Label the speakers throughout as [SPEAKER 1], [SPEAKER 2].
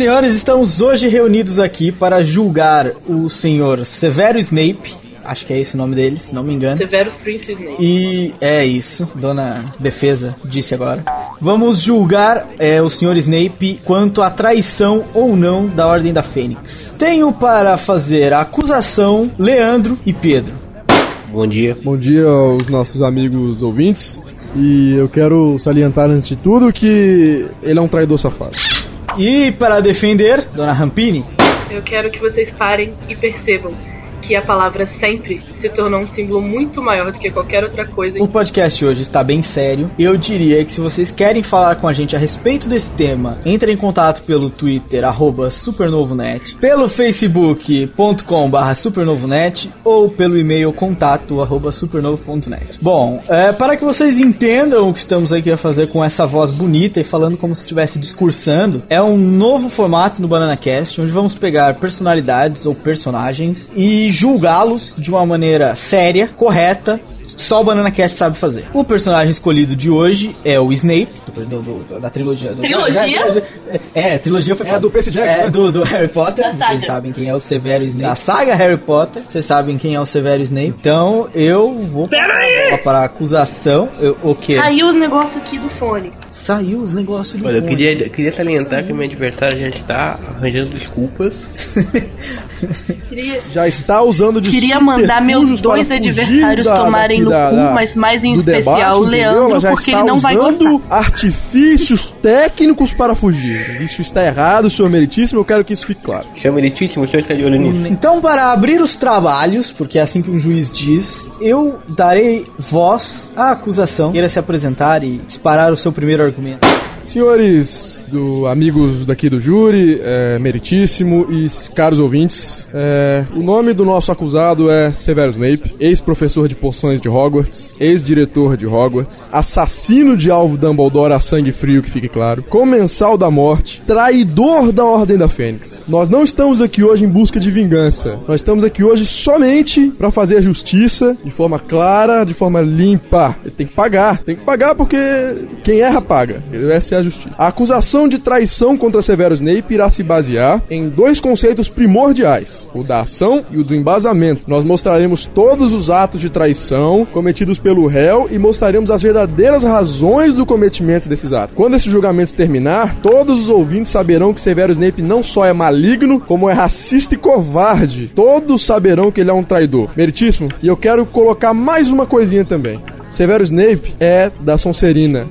[SPEAKER 1] senhores, estamos hoje reunidos aqui para julgar o senhor Severo Snape. Acho que é esse o nome dele, se não me engano.
[SPEAKER 2] Severus Prince Snape.
[SPEAKER 1] E é isso, dona Defesa disse agora. Vamos julgar é, o senhor Snape quanto à traição ou não da Ordem da Fênix. Tenho para fazer a acusação Leandro e Pedro.
[SPEAKER 3] Bom dia.
[SPEAKER 4] Bom dia aos nossos amigos ouvintes. E eu quero salientar antes de tudo que ele é um traidor safado.
[SPEAKER 1] E para defender, dona Rampini.
[SPEAKER 2] Eu quero que vocês parem e percebam que a palavra sempre se tornou um símbolo muito maior do que qualquer outra coisa.
[SPEAKER 1] O podcast hoje está bem sério. Eu diria que se vocês querem falar com a gente a respeito desse tema, entre em contato pelo Twitter, supernovonet, pelo facebook.com supernovonet ou pelo e-mail contato supernovo.net. Bom, é, para que vocês entendam o que estamos aqui a fazer com essa voz bonita e falando como se estivesse discursando, é um novo formato no BananaCast, onde vamos pegar personalidades ou personagens e julgá-los de uma maneira séria, correta, só o Banana Cast sabe fazer. O personagem escolhido de hoje é o Snape, do, do- do- da trilogia. do-
[SPEAKER 2] Trilogia?
[SPEAKER 1] É, a trilogia foi
[SPEAKER 4] É do Percy Jackson,
[SPEAKER 1] É,
[SPEAKER 4] né?
[SPEAKER 1] do, do Harry Potter.
[SPEAKER 2] Da saga.
[SPEAKER 1] Vocês sabem quem é o Severo Snape. Da saga Harry Potter, vocês sabem quem é o Severo Snape. Então, eu vou passar a bola para a acusação. Eu, o quê?
[SPEAKER 2] Caiu os negócios aqui do fone.
[SPEAKER 1] Saiu os negócios do
[SPEAKER 3] Olha, eu
[SPEAKER 1] fone.
[SPEAKER 3] queria, eu queria salientar que meu adversário já está arranjando desculpas.
[SPEAKER 2] Queria,
[SPEAKER 4] Já está usando de
[SPEAKER 2] queria mandar meus dois adversários
[SPEAKER 4] da-
[SPEAKER 2] tomarem no
[SPEAKER 4] da-
[SPEAKER 2] cu,
[SPEAKER 4] da-
[SPEAKER 2] mas mais em especial
[SPEAKER 4] debate,
[SPEAKER 2] o? Leandro, porque ele não vai
[SPEAKER 4] usando
[SPEAKER 2] gostar.
[SPEAKER 4] artifícios técnicos para fugir. Isso está errado, senhor meritíssimo, eu quero que isso fique claro.
[SPEAKER 3] Chama meritíssimo, o senhor está de olho nisso.
[SPEAKER 1] Então, para abrir os trabalhos, porque é assim que um juiz diz, eu darei voz à acusação. Queira se apresentar e disparar o seu primeiro argumento.
[SPEAKER 4] Senhores, do, amigos daqui do júri, é, meritíssimo e caros ouvintes, é, o nome do nosso acusado é Severo Snape, ex-professor de poções de Hogwarts, ex-diretor de Hogwarts, assassino de alvo Dumbledore a sangue frio, que fique claro, comensal da morte, traidor da Ordem da Fênix. Nós não estamos aqui hoje em busca de vingança, nós estamos aqui hoje somente para fazer a justiça de forma clara, de forma limpa. Ele tem que pagar, tem que pagar porque quem erra paga. Essa é a justiça. A acusação de traição contra Severo Snape irá se basear em dois conceitos primordiais: o da ação e o do embasamento. Nós mostraremos todos os atos de traição cometidos pelo réu e mostraremos as verdadeiras razões do cometimento desses atos. Quando esse julgamento terminar, todos os ouvintes saberão que Severo Snape não só é maligno, como é racista e covarde. Todos saberão que ele é um traidor. Meritíssimo, e eu quero colocar mais uma coisinha também. Severo Snape é da Sonserina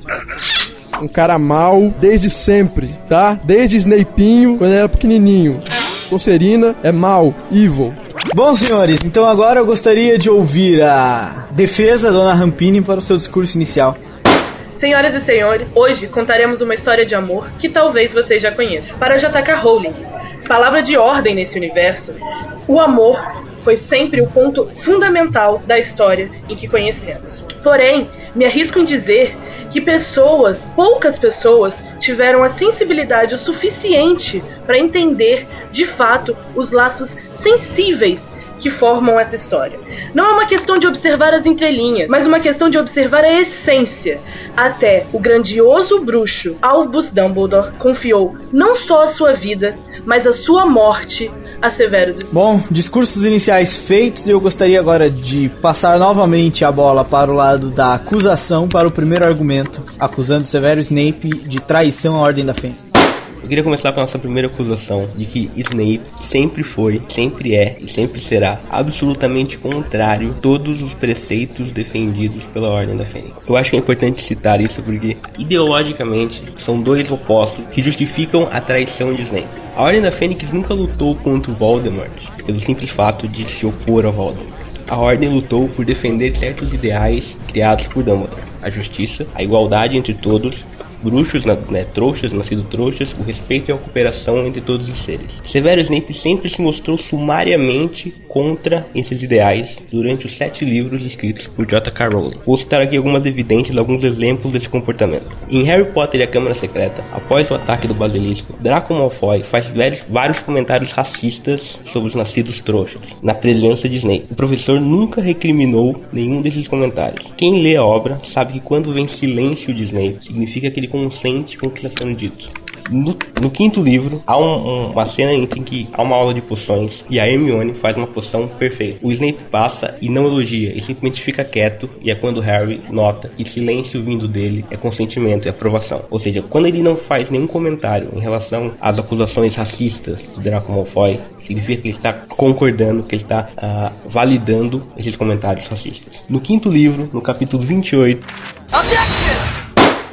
[SPEAKER 4] um cara mal desde sempre, tá? Desde Snapeinho, quando ele era pequenininho. Sonserina é mal, evil.
[SPEAKER 1] Bom, senhores, então agora eu gostaria de ouvir a defesa da Dona Rampini para o seu discurso inicial.
[SPEAKER 2] Senhoras e senhores, hoje contaremos uma história de amor que talvez vocês já conheçam. Para J.K. Rowling, palavra de ordem nesse universo, o amor foi sempre o ponto fundamental da história em que conhecemos. Porém, me arrisco em dizer que pessoas, poucas pessoas, tiveram a sensibilidade o suficiente para entender de fato os laços sensíveis que formam essa história. Não é uma questão de observar as entrelinhas, mas uma questão de observar a essência. Até o grandioso bruxo Albus Dumbledore confiou não só a sua vida, mas a sua morte a Severus.
[SPEAKER 1] Bom, discursos iniciais feitos, eu gostaria agora de passar novamente a bola para o lado da acusação, para o primeiro argumento, acusando Severo Snape de traição à Ordem da Fênix.
[SPEAKER 3] Eu queria começar com a nossa primeira acusação de que Snape sempre foi, sempre é e sempre será absolutamente contrário a todos os preceitos defendidos pela Ordem da Fênix. Eu acho que é importante citar isso porque ideologicamente são dois opostos que justificam a traição de Snape. A Ordem da Fênix nunca lutou contra Voldemort pelo simples fato de se opor ao Voldemort. A Ordem lutou por defender certos ideais criados por Dumbledore: a justiça, a igualdade entre todos bruxos, né, trouxas, nascidos trouxas, o respeito e a cooperação entre todos os seres. Severo Snape sempre se mostrou sumariamente contra esses ideais durante os sete livros escritos por J.K. Rowling. Vou citar aqui algumas evidências, alguns exemplos desse comportamento. Em Harry Potter e a Câmara Secreta, após o ataque do Basilisco, Draco Malfoy faz vários comentários racistas sobre os nascidos trouxas, na presença de Snape. O professor nunca recriminou nenhum desses comentários. Quem lê a obra sabe que quando vem silêncio de Snape, significa que ele consente com o que está sendo dito. No, no, quinto livro, há um, um, uma cena em que há uma aula de poções e a Hermione faz uma poção perfeita. O Snape passa e não elogia, e simplesmente fica quieto, e é quando Harry nota que silêncio vindo dele é consentimento e aprovação. Ou seja, quando ele não faz nenhum comentário em relação às acusações racistas do Draco Malfoy, significa que ele está concordando, que ele está uh, validando esses comentários racistas. No quinto livro, no capítulo 28. Objection!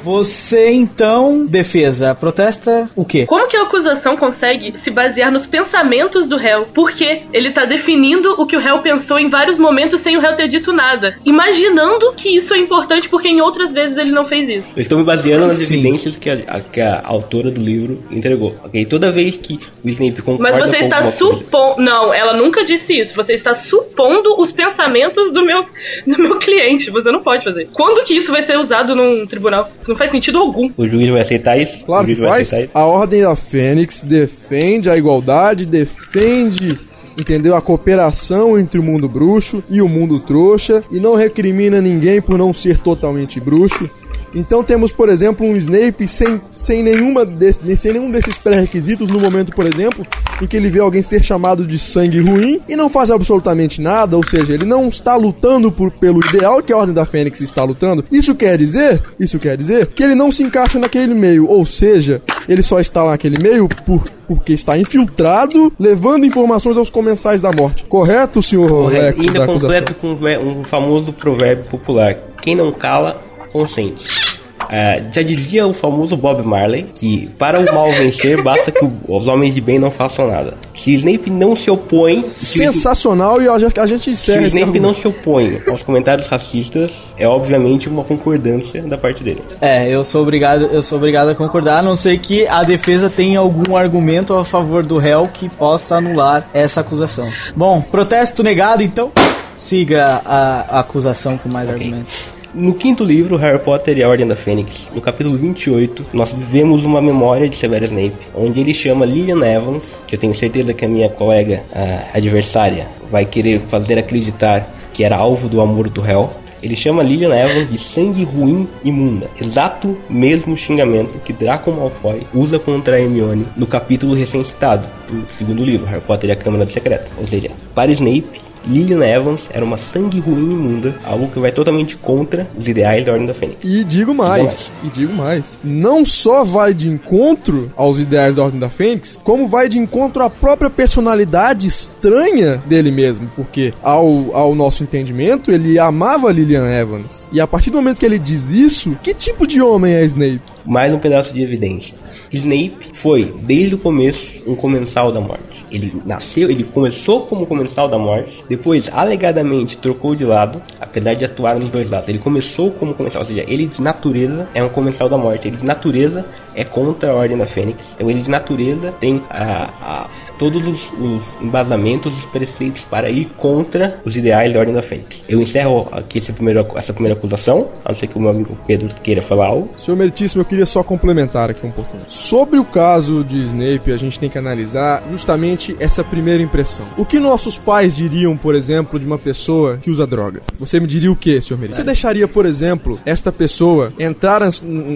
[SPEAKER 1] Você então, defesa, protesta o quê?
[SPEAKER 2] Como que a acusação consegue se basear nos pensamentos do réu? Porque ele tá definindo o que o réu pensou em vários momentos sem o réu ter dito nada. Imaginando que isso é importante porque em outras vezes ele não fez isso.
[SPEAKER 3] Eu estou me baseando nas Sim. evidências que a, a, que a, autora do livro entregou. Ok? Toda vez que o Snape concorda
[SPEAKER 2] Mas você está supondo. Não, ela nunca disse isso. Você está supondo os pensamentos do meu, do meu cliente. Você não pode fazer. Quando que isso vai ser usado num tribunal? Isso não faz sentido algum.
[SPEAKER 3] O juiz vai aceitar isso?
[SPEAKER 4] Claro que faz. A Ordem da Fênix defende a igualdade, defende entendeu? A cooperação entre o mundo bruxo e o mundo trouxa e não recrimina ninguém por não ser totalmente bruxo. Então temos, por exemplo, um Snape sem, sem, nenhuma desse, sem nenhum desses pré-requisitos no momento, por exemplo, em que ele vê alguém ser chamado de sangue ruim e não faz absolutamente nada, ou seja, ele não está lutando por, pelo ideal que a Ordem da Fênix está lutando. Isso quer dizer, isso quer dizer que ele não se encaixa naquele meio, ou seja, ele só está lá naquele meio por, porque está infiltrado, levando informações aos comensais da morte. Correto, senhor?
[SPEAKER 3] Correto. Ainda completo com um famoso provérbio popular: quem não cala consciente. Uh, já dizia o famoso Bob Marley que para o mal vencer basta que o, os homens de bem não façam nada. Se Snape não se opõe,
[SPEAKER 4] sensacional e a gente, a gente
[SPEAKER 3] Se Snape não se opõe aos comentários racistas, é obviamente uma concordância da parte dele.
[SPEAKER 1] É, eu sou obrigado, eu sou obrigado a concordar, a não ser que a defesa tenha algum argumento a favor do réu que possa anular essa acusação. Bom, protesto negado, então siga a, a acusação com mais okay. argumentos.
[SPEAKER 3] No quinto livro, Harry Potter e a Ordem da Fênix, no capítulo 28, nós vemos uma memória de Severus Snape, onde ele chama Lillian Evans, que eu tenho certeza que a minha colega a adversária vai querer fazer acreditar que era alvo do amor do réu. Ele chama Lillian Evans de sangue ruim imunda. Exato mesmo xingamento que Draco Malfoy usa contra Hermione no capítulo recém-citado do segundo livro, Harry Potter e a Câmara Secreta. Ou seja, para Snape, Lillian Evans era uma sangue ruim imunda, algo que vai totalmente contra os ideais da Ordem da Fênix.
[SPEAKER 4] E digo mais, e digo mais, não só vai de encontro aos ideais da Ordem da Fênix, como vai de encontro à própria personalidade estranha dele mesmo, porque ao, ao nosso entendimento, ele amava Lillian Evans. E a partir do momento que ele diz isso, que tipo de homem é Snape?
[SPEAKER 3] Mais um pedaço de evidência. Snape foi, desde o começo, um comensal da morte. Ele nasceu, ele começou como comensal da morte, depois alegadamente trocou de lado, apesar de atuar nos dois lados. Ele começou como comensal, ou seja, ele de natureza é um comensal da morte, ele de natureza é contra a Ordem da Fênix. Então ele de natureza tem a, a todos os, os, embasamentos, os preceitos para ir contra os ideais da Ordem da Fênix. Eu encerro aqui esse primeiro, essa primeira acusação, a não ser que o meu amigo Pedro queira falar algo.
[SPEAKER 4] Senhor Meritíssimo, eu queria só complementar aqui um pouquinho. Sobre o caso de Snape, a gente tem que analisar justamente essa primeira impressão. O que nossos pais diriam, por exemplo, de uma pessoa que usa drogas? Você me diria o que, senhor Meritíssimo? Você deixaria, por exemplo, esta pessoa entrar na,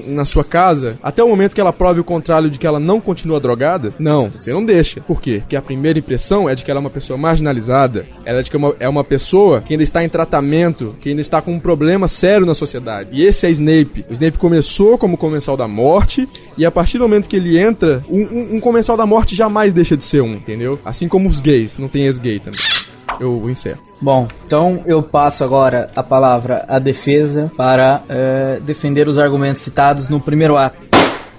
[SPEAKER 4] na sua casa até o momento que ela prove o contrário de que ela não continua drogada? Não, você não deixa. Por quê? Quê? Porque a primeira impressão é de que ela é uma pessoa marginalizada, ela é de que é uma, é uma pessoa que ainda está em tratamento, que ainda está com um problema sério na sociedade. E esse é Snape. O Snape começou como comensal da morte, e a partir do momento que ele entra, um, um, um comensal da morte jamais deixa de ser um, entendeu? Assim como os gays, não tem ex-gay também eu encerro.
[SPEAKER 1] Bom, então eu passo agora a palavra à defesa para uh, defender os argumentos citados no primeiro ato.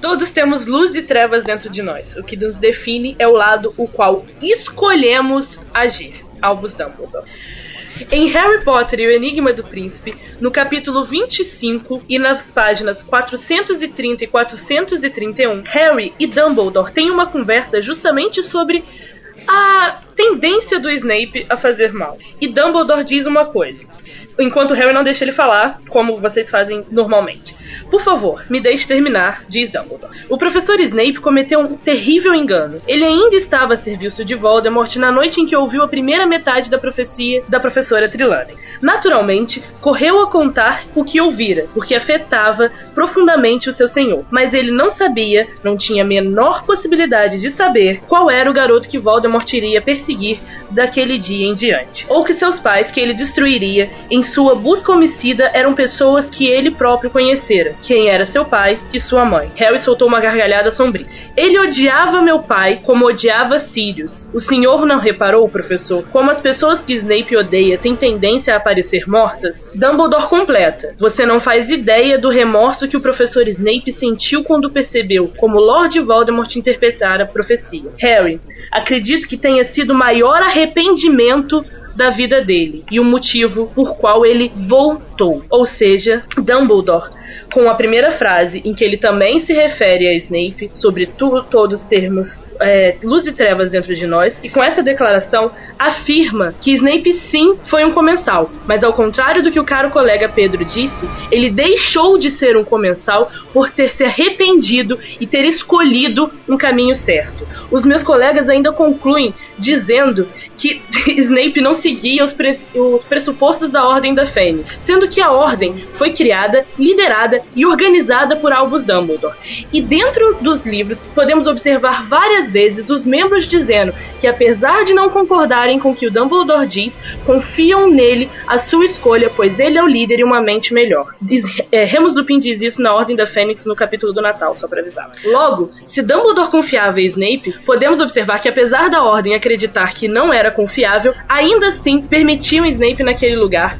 [SPEAKER 2] Todos temos luz e trevas dentro de nós. O que nos define é o lado o qual escolhemos agir. Albus Dumbledore. Em Harry Potter e o Enigma do Príncipe, no capítulo 25 e nas páginas 430 e 431, Harry e Dumbledore têm uma conversa justamente sobre a tendência do Snape a fazer mal. E Dumbledore diz uma coisa. Enquanto Harry não deixa ele falar, como vocês fazem normalmente. Por favor, me deixe terminar, diz Dumbledore. O professor Snape cometeu um terrível engano. Ele ainda estava a serviço de Voldemort na noite em que ouviu a primeira metade da profecia da professora Trelawney. Naturalmente, correu a contar o que ouvira, porque afetava profundamente o seu senhor. Mas ele não sabia, não tinha a menor possibilidade de saber qual era o garoto que Voldemort iria perseguir daquele dia em diante. Ou que seus pais, que ele destruiria em sua busca homicida, eram pessoas que ele próprio conhecera quem era seu pai e sua mãe. Harry soltou uma gargalhada sombria. Ele odiava meu pai como odiava Sirius. O senhor não reparou, professor, como as pessoas que Snape odeia têm tendência a aparecer mortas? Dumbledore completa. Você não faz ideia do remorso que o professor Snape sentiu quando percebeu como Lord Voldemort interpretara a profecia. Harry, acredito que tenha sido o maior arrependimento da vida dele e o motivo por qual ele voltou. Ou seja, Dumbledore, com a primeira frase em que ele também se refere a Snape sobre tu, todos os termos é, luz e trevas dentro de nós, e com essa declaração afirma que Snape sim foi um comensal, mas ao contrário do que o caro colega Pedro disse, ele deixou de ser um comensal por ter se arrependido e ter escolhido um caminho certo. Os meus colegas ainda concluem dizendo que Snape não seguia os, os, pressupostos da Ordem da Fênix, sendo que a Ordem foi criada, liderada e organizada por Albus Dumbledore. E dentro dos livros podemos observar várias vezes os membros dizendo que, apesar de não concordarem com o que o Dumbledore diz, confiam nele a sua escolha, pois ele é o líder e uma mente melhor. Diz, é, Remus Lupin diz isso na Ordem da Fênix no capítulo do Natal, só para avisar. Logo, se Dumbledore confiava em Snape, podemos observar que, apesar da Ordem acreditar que não era confiável, ainda assim permitiam Snape naquele lugar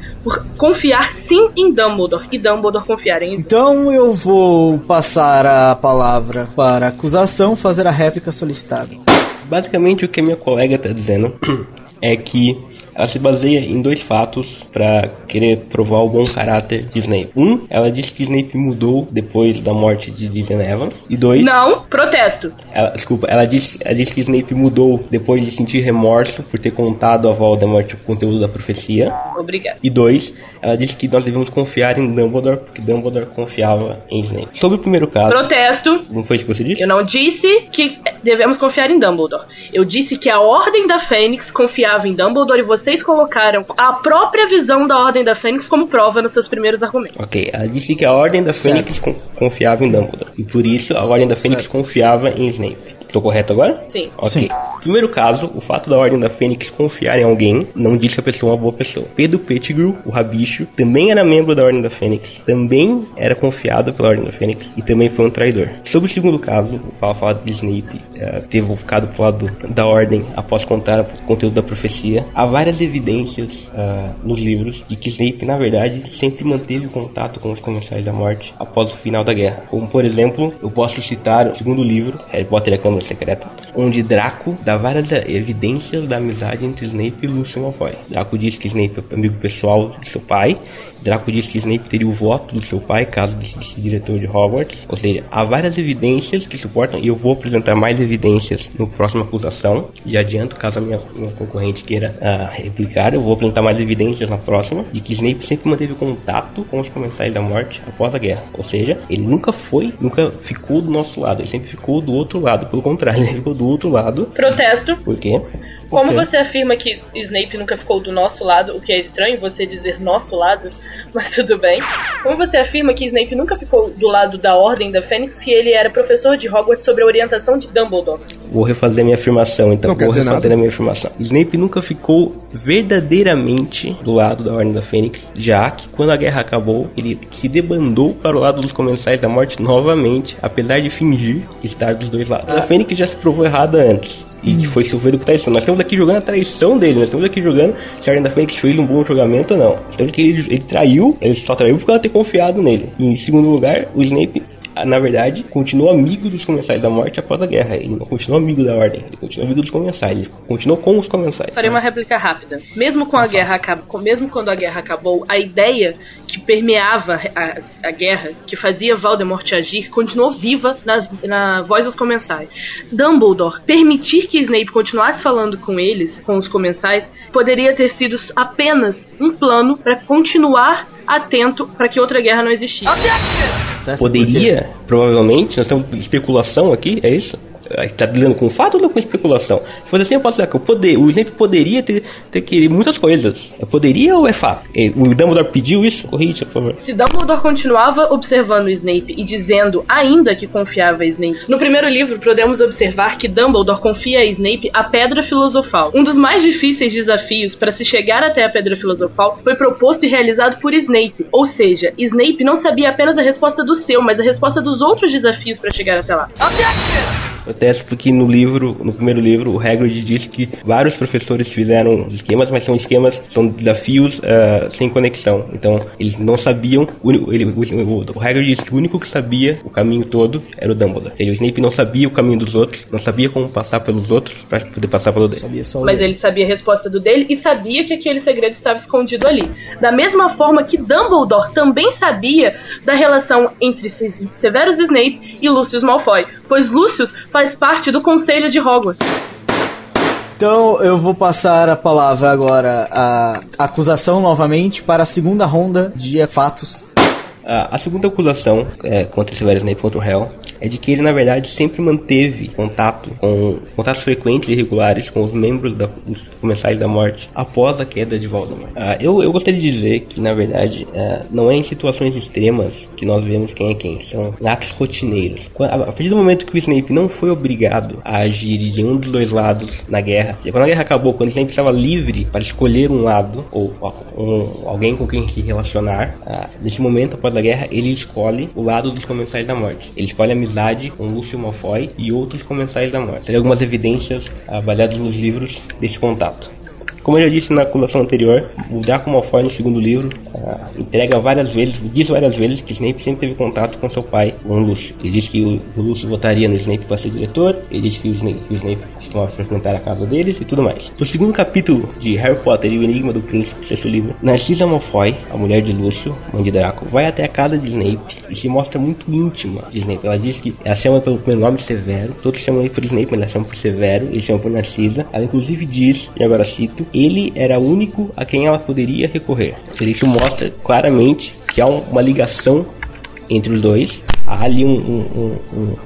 [SPEAKER 2] confiar sim em Dumbledore e Dumbledore confiar em.
[SPEAKER 1] Então eu vou passar a palavra para a acusação fazer a réplica solicitada.
[SPEAKER 3] Basicamente o que a minha colega está dizendo é que ela se baseia em dois fatos para querer provar o bom caráter de Snape. Um, ela diz que Snape mudou depois da morte de Vivian Evans. E dois...
[SPEAKER 2] Não, protesto.
[SPEAKER 3] Ela, desculpa, ela diz, ela diz que Snape mudou depois de sentir remorso por ter contado a Voldemort o conteúdo da profecia.
[SPEAKER 2] Obrigada.
[SPEAKER 3] E dois, ela diz que nós devemos confiar em Dumbledore porque Dumbledore confiava em Snape. Sobre o primeiro caso...
[SPEAKER 2] Protesto.
[SPEAKER 3] Não foi isso que você disse?
[SPEAKER 2] Eu não disse que devemos confiar em Dumbledore. Eu disse que a Ordem da Fênix confiava em Dumbledore e vocês colocaram a própria visão da Ordem da Fênix como prova nos seus primeiros argumentos.
[SPEAKER 3] Ok, ela disse que a Ordem da Fênix confiava em Dumbledore. E por isso a Ordem da Fênix certo. confiava em Snape. Tô correto agora?
[SPEAKER 2] Sim.
[SPEAKER 3] Ok.
[SPEAKER 1] Sim.
[SPEAKER 3] Primeiro caso, o fato da Ordem da Fênix confiar em alguém não diz que a pessoa é uma boa pessoa. Pedro Pettigrew, o rabicho, também era membro da Ordem da Fênix, também era confiado pela Ordem da Fênix e também foi um traidor. Sobre o segundo caso, o fala de Snape uh, ter ficado pro lado da Ordem após contar o conteúdo da profecia, há várias evidências uh, nos livros de que Snape, na verdade, sempre manteve contato com os Comensais da Morte após o final da guerra. Como, por exemplo, eu posso citar o segundo livro, Harry Potter e a Câmara Secreta, onde Draco dá várias evidências da amizade entre Snape e Lucius Malfoy. Draco diz que Snape é amigo pessoal de seu pai Draco disse que Snape teria o voto do seu pai caso decidisse diretor de Hogwarts. Ou seja, há várias evidências que suportam, e eu vou apresentar mais evidências no próximo acusação. E adianto, caso a minha, minha concorrente queira uh, replicar, eu vou apresentar mais evidências na próxima, de que Snape sempre manteve contato com os comensais da morte após a guerra. Ou seja, ele nunca foi, nunca ficou do nosso lado, ele sempre ficou do outro lado. Pelo contrário, ele ficou do outro lado.
[SPEAKER 2] Protesto.
[SPEAKER 3] Por quê?
[SPEAKER 2] Como você afirma que Snape nunca ficou do nosso lado, o que é estranho você dizer nosso lado, mas tudo bem. Como você afirma que Snape nunca ficou do lado da Ordem da Fênix, que ele era professor de Hogwarts sobre a orientação de Dumbledore?
[SPEAKER 3] Vou refazer minha afirmação, então. Não Vou refazer nada. a minha afirmação. Snape nunca ficou verdadeiramente do lado da Ordem da Fênix, já que quando a guerra acabou, ele se debandou para o lado dos Comensais da Morte novamente, apesar de fingir estar dos dois lados. A Fênix já se provou errada antes e que foi Silveiro com traição. Nós estamos aqui jogando a traição dele, nós estamos aqui jogando se a Ordem da Fênix fez um bom jogamento ou não. Estamos que ele, ele traiu, ele só traiu porque ela ter confiado nele. E em segundo lugar, o Snape na verdade, continuou amigo dos comensais da morte após a guerra. Ele não continuou amigo da ordem, ele continuou amigo dos comensais, ele continuou com os comensais.
[SPEAKER 2] Farei uma réplica rápida. Mesmo com a guerra acabou, mesmo quando a guerra acabou, a ideia que permeava a, a guerra, que fazia Voldemort agir, continuou viva na, na voz dos comensais. Dumbledore permitir que Snape continuasse falando com eles, com os comensais, poderia ter sido apenas um plano para continuar atento para que outra guerra não existisse.
[SPEAKER 1] Testa
[SPEAKER 3] Poderia, provavelmente, nós temos especulação aqui, é isso? Está lidando com fato ou com especulação? Se for assim, eu posso dizer que o, poder, o Snape poderia ter, ter querido muitas coisas. É Poderia ou é fato? O Dumbledore pediu isso? Corrija, por favor.
[SPEAKER 2] Se Dumbledore continuava observando Snape e dizendo ainda que confiava em Snape, no primeiro livro podemos observar que Dumbledore confia a Snape a Pedra Filosofal. Um dos mais difíceis desafios para se chegar até a Pedra Filosofal foi proposto e realizado por Snape, ou seja, Snape não sabia apenas a resposta do seu, mas a resposta dos outros desafios para chegar até lá.
[SPEAKER 3] Protesto porque no livro, no primeiro livro, o Hagrid disse que vários professores fizeram esquemas, mas são esquemas, são desafios ah, sem conexão. Então, eles não sabiam, o, ele, o, o Hagrid disse que o único que sabia o caminho todo era o Dumbledore. E o Snape não sabia o caminho dos outros, não sabia como passar pelos outros para poder passar pelo dele.
[SPEAKER 1] Sabia só o
[SPEAKER 2] Mas ele sabia a resposta do dele e sabia que aquele segredo estava escondido ali. Da mesma forma que Dumbledore também sabia da relação entre Se- Severus Snape e Lucius Malfoy, pois Lucius faz parte do conselho de Hogwarts.
[SPEAKER 1] Então eu vou passar a palavra agora à acusação novamente para a segunda ronda de fatos.
[SPEAKER 3] A, segunda acusação é, contra Severus Snape contra o Hell é de que ele na verdade sempre manteve contato com contatos frequentes e regulares com os membros da, dos comensais da morte após a queda de Voldemort. Ah, eu, eu gostaria de dizer que na verdade ah, não é em situações extremas que nós vemos quem é quem, são atos rotineiros. A, partir do momento que o Snape não foi obrigado a agir de um dos dois lados na guerra, e quando a guerra acabou, quando o Snape estava livre para escolher um lado ou um- alguém com quem se relacionar, ah, nesse momento após a guerra ele escolhe o lado dos comensais da morte. Ele escolhe amizade com Lúcio Malfoy e outros comensais da morte. Tem algumas evidências ah, baseadas nos livros desse contato. Como eu já disse na colação anterior, o Draco Malfoy no segundo livro ah, entrega várias vezes, diz várias vezes que Snape sempre teve contato com seu pai, com o Lúcio. Ele diz que o, o Lúcio votaria no Snape para ser diretor, ele diz que o Snape, que o Snape costumava frequentar a casa deles e tudo mais. No segundo capítulo de Harry Potter e o Enigma do Príncipe, sexto livro, Narcisa Malfoy, a mulher de Lúcio, mãe de Draco, vai até a casa de Snape e se mostra muito íntima de Snape. Ela diz que ela chama pelo nome Severo, todos chamam ele por Snape, mas ela chama por Severo, ele chama por Narcisa. Ela inclusive diz, e agora cito, ele era o único a quem ela poderia recorrer. Isso mostra claramente que há um- uma ligação entre os dois. Há ali um, um,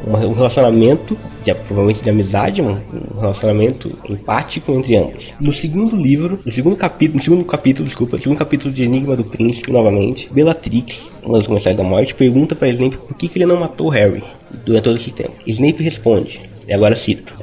[SPEAKER 3] um, um- relacionamento, de, provavelmente de amizade, um, um relacionamento empático entre ambos. No segundo livro, no segundo capítulo, no segundo capítulo, desculpa, no segundo capítulo de Enigma do Príncipe, novamente, Bellatrix, uma das comensais da morte, pergunta para Snape por que, que ele não matou Harry durante todo esse tempo. Snape responde, e agora cito: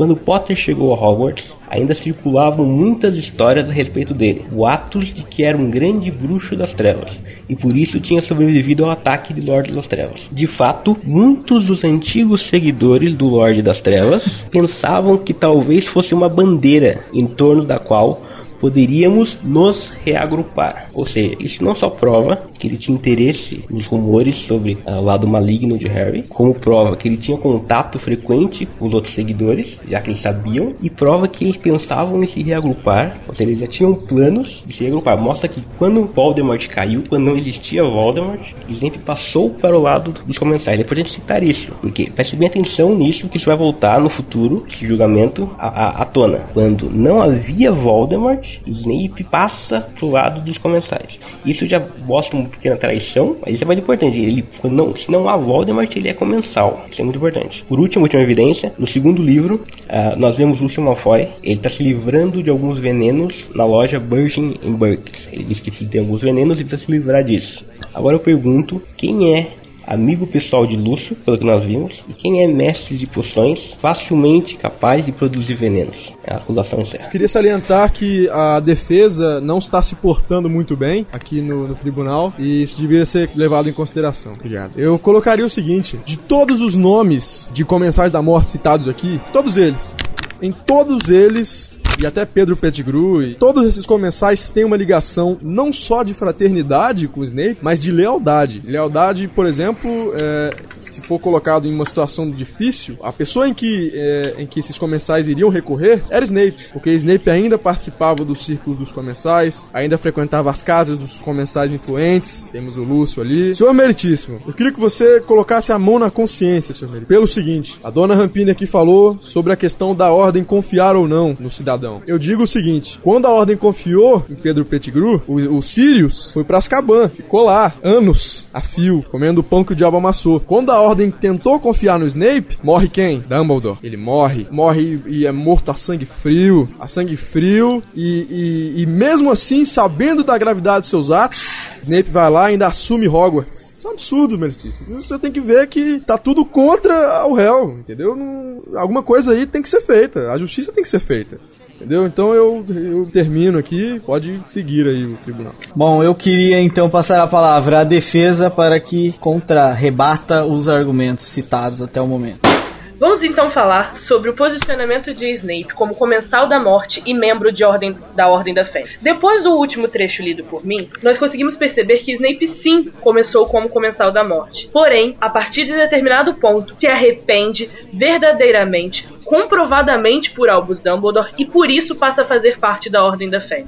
[SPEAKER 3] quando Potter chegou a Hogwarts, ainda circulavam muitas histórias a respeito dele, boatos de que era um grande bruxo das trevas, e por isso tinha sobrevivido ao ataque de Lorde das Trevas. De fato, muitos dos antigos seguidores do Lorde das Trevas pensavam que talvez fosse uma bandeira em torno da qual poderíamos nos reagrupar. Ou seja, isso não só prova que ele tinha interesse nos rumores sobre ah, o lado maligno de Harry, como prova que ele tinha contato frequente com os outros seguidores, já que eles sabiam, e prova que eles pensavam em se reagrupar, ou seja, eles já tinham planos de se reagrupar. Mostra que quando Voldemort caiu, quando não existia Voldemort, Snape passou para o lado dos comensais. É importante citar isso, porque preste bem atenção nisso, que isso vai voltar no futuro, esse julgamento, à, à, à tona. Quando não havia Voldemort, Snape passa pro lado dos comensais. Isso já mostra uma pequena traição, mas isso é muito importante. Ele, não, se não há Voldemort, ele é comensal. Isso é muito importante. Por último, última evidência, no segundo livro, ah, nós vemos Lucius Malfoy. Ele está se livrando de alguns venenos na loja Virgin in Burks. Ele diz que tem alguns venenos e precisa se livrar disso. Agora eu pergunto, quem é amigo pessoal de Lúcio, pelo que nós vimos, e quem é mestre de poções, facilmente capaz de produzir venenos. É a acusação encerra.
[SPEAKER 4] Queria salientar que a defesa não está se portando muito bem aqui no, no tribunal e isso deveria ser levado em consideração. Obrigado. Eu colocaria o seguinte: de todos os nomes de comensais da morte citados aqui, todos eles, em todos eles, e até Pedro Pettigrew, e todos esses comensais têm uma ligação não só de fraternidade com o Snape, mas de lealdade. Lealdade, por exemplo, é, se for colocado em uma situação difícil, a pessoa em que, é, em que esses comensais iriam recorrer era Snape, porque Snape ainda participava do círculo dos comensais, ainda frequentava as casas dos comensais influentes, temos o Lúcio ali. Senhor Meritíssimo, eu queria que você colocasse a mão na consciência, senhor Meritíssimo, pelo seguinte, a dona Rampini aqui falou sobre a questão da ordem confiar ou não no cidadão. Eu digo o seguinte, quando a ordem confiou em Pedro Pettigrew, o, o Sirius foi pra Azkaban, ficou lá, anos, a fio, comendo o pão que o diabo amassou. Quando a ordem tentou confiar no Snape, morre quem? Dumbledore. Ele morre, morre e é morto a sangue frio, a sangue frio, e, e, e mesmo assim, sabendo da gravidade dos seus atos, Snape vai lá e ainda assume Hogwarts. Isso é um absurdo, Meretíssimo. Você tem que ver que tá tudo contra o réu, entendeu? Não, alguma coisa aí tem que ser feita. A justiça tem que ser feita. Entendeu? Então eu, eu termino aqui, pode seguir aí o tribunal.
[SPEAKER 1] Bom, eu queria então passar a palavra à defesa para que contra-rebata os argumentos citados até o momento.
[SPEAKER 2] Vamos então falar sobre o posicionamento de Snape como comensal da morte e membro de ordem, da Ordem da Fé. Depois do último trecho lido por mim, nós conseguimos perceber que Snape sim começou como comensal da morte. Porém, a partir de determinado ponto, se arrepende verdadeiramente, comprovadamente por Albus Dumbledore e por isso passa a fazer parte da Ordem da Fé.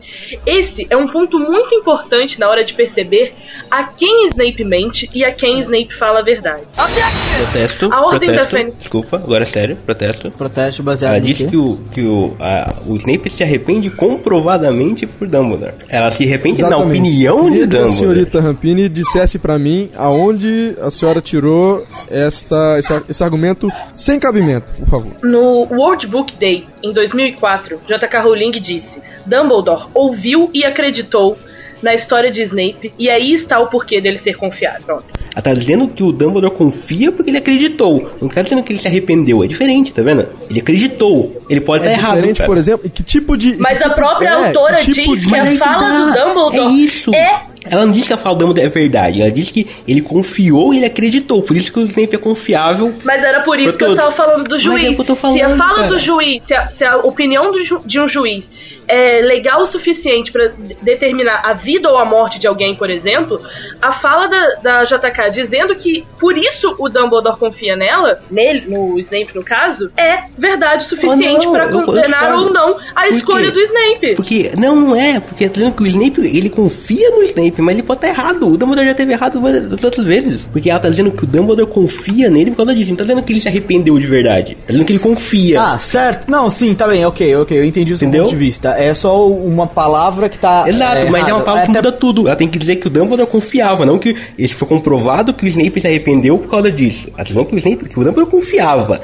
[SPEAKER 2] Esse é um ponto muito importante na hora de perceber a quem Snape mente e a quem Snape fala a verdade.
[SPEAKER 3] Protesto.
[SPEAKER 2] A Ordem da
[SPEAKER 3] protesto.
[SPEAKER 2] Fênix.
[SPEAKER 3] Desculpa, agora é sério, protesto.
[SPEAKER 1] Protesto baseado
[SPEAKER 3] Ela disse que, o, que o, a- o Snape se arrepende comprovadamente por Dumbledore. Ela se arrepende na opinião de
[SPEAKER 4] Queria que a
[SPEAKER 3] Dumbledore.
[SPEAKER 4] senhorita Rampini dissesse pra mim aonde a senhora tirou esta, esse, esse argumento sem cabimento, por favor.
[SPEAKER 2] No World Book Day, em 2004, J.K. Rowling disse: Dumbledore ouviu e acreditou na história de Snape e aí está o porquê dele ser confiado. Pronto.
[SPEAKER 3] Ela tá dizendo que o Dumbledore confia porque ele acreditou. Não tá dizendo que ele se arrependeu. É diferente, tá vendo? Ele acreditou. Ele pode
[SPEAKER 4] É
[SPEAKER 3] estar errado.
[SPEAKER 4] diferente,
[SPEAKER 3] cara.
[SPEAKER 4] por exemplo, que tipo de.
[SPEAKER 2] Mas a própria
[SPEAKER 4] é,
[SPEAKER 2] autora
[SPEAKER 4] que tipo
[SPEAKER 2] diz
[SPEAKER 4] de-
[SPEAKER 2] que a fala
[SPEAKER 3] dá.
[SPEAKER 2] do Dumbledore
[SPEAKER 3] É isso.
[SPEAKER 2] é
[SPEAKER 3] Ela não disse que a fala do Dumbledore é verdade. Ela disse que ele confiou e ele acreditou. Por isso que o Snape é confiável.
[SPEAKER 2] Mas era por isso
[SPEAKER 3] Eu
[SPEAKER 2] que eu
[SPEAKER 3] tô-
[SPEAKER 2] estava falando do
[SPEAKER 3] Mas é
[SPEAKER 2] juiz.
[SPEAKER 3] o que eu tô
[SPEAKER 2] se a
[SPEAKER 3] falando,
[SPEAKER 2] fala
[SPEAKER 3] cara.
[SPEAKER 2] do juiz, se a, se a opinião do ju- de um juiz é legal o suficiente para determinar a vida ou a morte de alguém, por exemplo, a fala da, da JK dizendo que por isso o Dumbledore confia nela, nele, no Snape no caso, é verdade suficiente
[SPEAKER 3] Oh,
[SPEAKER 2] para
[SPEAKER 3] eu- eu
[SPEAKER 2] condenar ou não a escolha do Snape.
[SPEAKER 3] Porque, não, não é. Porque tá dizendo que o Snape, ele confia no Snape, mas ele pode estar errado. O Dumbledore já teve errado outras vezes. Porque ela tá dizendo que o Dumbledore confia nele por causa disso. Não tá dizendo que ele se arrependeu de verdade. Tá dizendo que ele confia.
[SPEAKER 1] Ah, certo. Não, sim, tá bem, ok, ok. Eu entendi o seu
[SPEAKER 3] Entendeu?
[SPEAKER 1] ponto de vista. É só uma palavra que tá.
[SPEAKER 3] Exato, mas é uma palavra que
[SPEAKER 1] Até-
[SPEAKER 3] muda tudo. Ela tem que dizer que o Dumbledore confiava, não que isso foi comprovado que o Snape se arrependeu por causa disso. Ela tá dizendo que o Snape, que o Dumbledore confiava.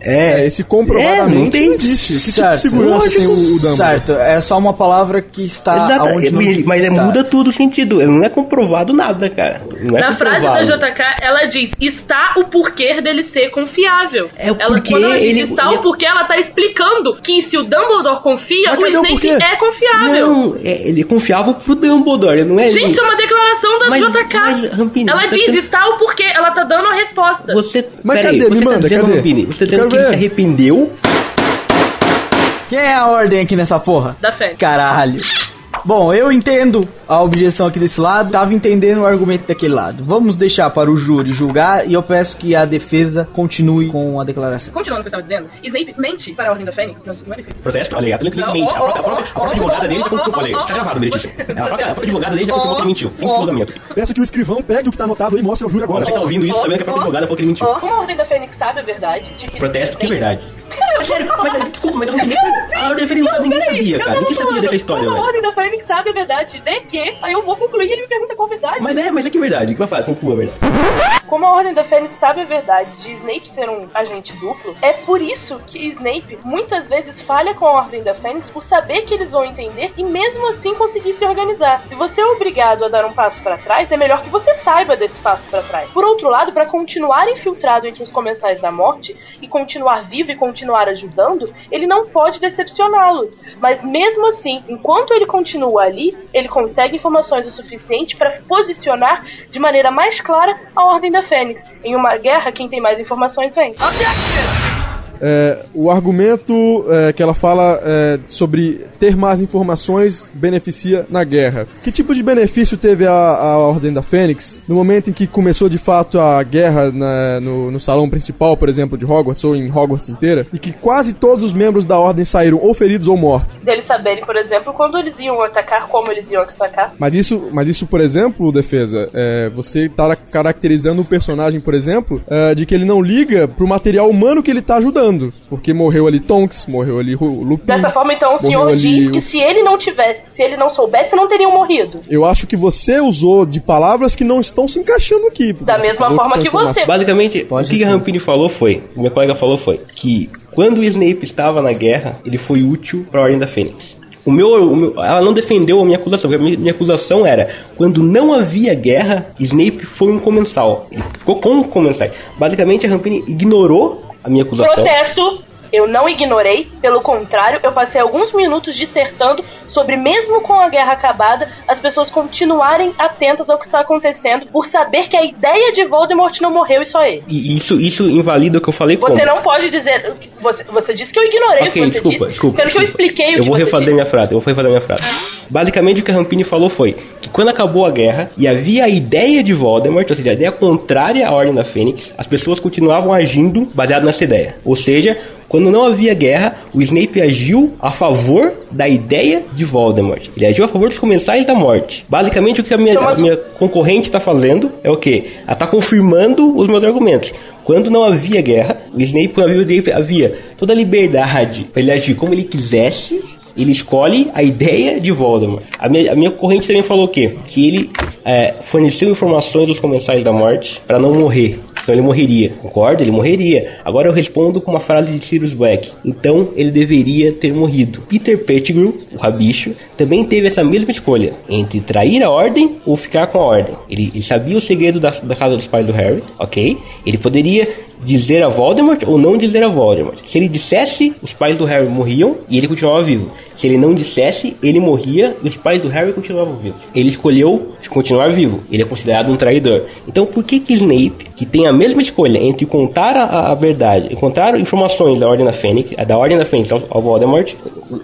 [SPEAKER 3] É,
[SPEAKER 4] É, esse comprovadamente
[SPEAKER 3] é, não tem
[SPEAKER 4] não existe. Que tipo de
[SPEAKER 1] Certo.
[SPEAKER 4] segurança
[SPEAKER 3] Lógico.
[SPEAKER 4] tem o, o Dumbledore?
[SPEAKER 1] Certo, é só uma palavra que está
[SPEAKER 3] Exato,
[SPEAKER 1] aonde não
[SPEAKER 3] mas, é,
[SPEAKER 1] está.
[SPEAKER 3] muda tudo o sentido. Não é comprovado nada, cara. Não é
[SPEAKER 2] Na frase da. JK, ela diz: está o porquê dele ser confiável.
[SPEAKER 3] É o
[SPEAKER 2] ela,
[SPEAKER 3] porquê
[SPEAKER 2] quando ela diz
[SPEAKER 3] ele-
[SPEAKER 2] está
[SPEAKER 3] ele-
[SPEAKER 2] o porquê, ela tá explicando que se o Dumbledore confia,
[SPEAKER 4] Mas
[SPEAKER 2] o Snape
[SPEAKER 4] porquê?
[SPEAKER 2] é confiável.
[SPEAKER 3] Não, é, ele confiava pro Dumbledore, não é?
[SPEAKER 2] Gente, isso é uma declaração da
[SPEAKER 3] Mas-
[SPEAKER 2] JK.
[SPEAKER 3] mas, Rampini,
[SPEAKER 2] ela
[SPEAKER 3] você tá
[SPEAKER 2] diz,
[SPEAKER 3] dizendo-
[SPEAKER 2] está o porquê, ela tá dando a resposta.
[SPEAKER 3] Você,
[SPEAKER 4] Mas cadê? Me
[SPEAKER 3] você tá
[SPEAKER 4] manda,
[SPEAKER 3] dizendo,
[SPEAKER 4] cadê?
[SPEAKER 3] Rampini, você tá dizendo que ele
[SPEAKER 4] ver.
[SPEAKER 3] se arrependeu
[SPEAKER 1] Quem é a ordem aqui nessa porra?
[SPEAKER 2] Da fé.
[SPEAKER 1] Caralho. Bom, eu entendo a objeção aqui desse lado, tava entendendo o argumento daquele lado. Vamos deixar para o júri julgar e eu peço que a defesa continue com a declaração.
[SPEAKER 2] Continuando o que eu estava dizendo, Snape mente para a Ordem da Fênix. Não, não era isso.
[SPEAKER 3] Aí, a Clínica
[SPEAKER 2] Não,
[SPEAKER 3] mente. A própria, a própria, a própria
[SPEAKER 2] ó,
[SPEAKER 3] advogada dele já confirmou, olha aí.
[SPEAKER 2] ó,
[SPEAKER 3] Está gravado, Meritício. A própria, a própria advogada dele já confirmou que ele mentiu. Fim de
[SPEAKER 2] ó.
[SPEAKER 3] julgamento.
[SPEAKER 4] Peço que o escrivão pegue o que tá anotado aí e mostre ao júri agora.
[SPEAKER 3] Você tá ouvindo isso, vendo que a própria advogada falou que ele mentiu.
[SPEAKER 2] Como a Ordem da Fênix sabe a verdade de que
[SPEAKER 3] Protesto, que verdade. É sério, mas desculpa, mas ninguém, a ordem federal ninguém sabia, cara. Ninguém sabia dessa história,
[SPEAKER 2] Como a
[SPEAKER 3] velho.
[SPEAKER 2] Fênix sabe a verdade de que... Aí eu vou concluir e ele me pergunta qual a verdade.
[SPEAKER 3] Mas é, mas é que verdade. Que vai falar? Conclua, velho.
[SPEAKER 2] Como a Ordem da Fênix sabe a verdade de Snape ser um agente duplo, é por isso que Snape muitas vezes falha com a Ordem da Fênix por saber que eles vão entender e mesmo assim conseguir se organizar. Se você é obrigado a dar um passo para trás, é melhor que você saiba desse passo para trás. Por outro lado, para continuar infiltrado entre os comensais da morte e continuar vivo e continuar ajudando, ele não pode decepcioná-los. Mas mesmo assim, enquanto ele continua ali, ele consegue informações o suficiente para posicionar de maneira mais clara a Ordem da Fênix. Em uma guerra, quem tem mais informações vem.
[SPEAKER 4] É, o argumento é, que ela fala é, sobre ter mais informações beneficia na guerra. Que tipo de benefício teve a, a Ordem da Fênix no momento em que começou de fato a guerra na, no, no salão principal, por exemplo, de Hogwarts ou em Hogwarts inteira, e que quase todos os membros da Ordem saíram ou feridos ou mortos?
[SPEAKER 2] Deles saberem, por exemplo, quando eles iam atacar, como eles iam atacar.
[SPEAKER 4] Mas isso, mas isso por exemplo, defesa, é, você está caracterizando o personagem, por exemplo, é, de que ele não liga pro material humano que ele tá ajudando. Porque morreu ali Tonks, morreu ali Lupin.
[SPEAKER 2] Dessa forma, então, o senhor diz que se ele não tivesse, se ele não soubesse, não teriam morrido.
[SPEAKER 4] Eu acho que você usou de palavras que não estão se encaixando aqui.
[SPEAKER 2] Da mesma forma que
[SPEAKER 4] informações.
[SPEAKER 2] você.
[SPEAKER 3] Basicamente,
[SPEAKER 1] Pode
[SPEAKER 3] o que
[SPEAKER 1] ser.
[SPEAKER 3] a Rampini falou foi, o meu colega falou foi, que quando o Snape estava na guerra, ele foi útil para a Ordem da Fênix. O meu, o meu- ela não defendeu a minha acusação, porque a minha, minha acusação era, quando não havia guerra, Snape foi um comensal. Ele ficou com comensais. Basicamente, a Rampini ignorou a minha acusação.
[SPEAKER 2] Protesto. Eu não ignorei, pelo contrário, eu passei alguns minutos dissertando sobre, mesmo com a guerra acabada, as pessoas continuarem atentas ao que está acontecendo, por saber que a ideia de Voldemort não morreu e só ele.
[SPEAKER 3] E isso, isso invalida o que eu falei
[SPEAKER 2] Você
[SPEAKER 3] como?
[SPEAKER 2] não pode dizer. Você, você disse que eu ignorei o
[SPEAKER 3] Ok,
[SPEAKER 2] que você
[SPEAKER 3] desculpa,
[SPEAKER 2] disse.
[SPEAKER 3] desculpa.
[SPEAKER 2] Sendo que eu
[SPEAKER 3] desculpa.
[SPEAKER 2] expliquei o
[SPEAKER 3] Eu
[SPEAKER 2] que
[SPEAKER 3] vou refazer
[SPEAKER 2] disse.
[SPEAKER 3] minha frase, eu vou refazer minha frase. Basicamente o que a Rampini falou foi que quando acabou a guerra e havia a ideia de Voldemort, ou seja, a ideia contrária à Ordem da Fênix, as pessoas continuavam agindo baseado nessa ideia. Ou seja, quando não havia guerra, o Snape agiu a favor da ideia de Voldemort. Ele agiu a favor dos comensais da morte. Basicamente o que a minha, a minha concorrente está fazendo é o quê? Ela está confirmando os meus argumentos. Quando não havia guerra, o Snape, quando havia, havia toda a liberdade para ele agir como ele quisesse. Ele escolhe a ideia de Voldemort. A minha, a minha corrente também falou o quê? Que ele é, forneceu informações dos comensais da morte para não morrer. Então ele morreria. Concordo? Ele morreria. Agora eu respondo com uma frase de Sirius Black. Então ele deveria ter morrido. Peter Pettigrew, o rabicho, também teve essa mesma escolha entre trair a ordem ou ficar com a ordem. Ele, ele sabia o segredo da, da casa dos pais do Harry, ok? Ele poderia dizer a Voldemort ou não dizer a Voldemort. Se ele dissesse, os pais do Harry morriam e ele continuava vivo. Se ele não dissesse, ele morria e os pais do Harry continuavam vivos. Ele escolheu continuar vivo. Ele é considerado um traidor. Então, por que que Snape, que tem a mesma escolha entre contar a, a verdade, contar informações da Ordem da Fênix, da Ordem da Fênix ao, ao Voldemort,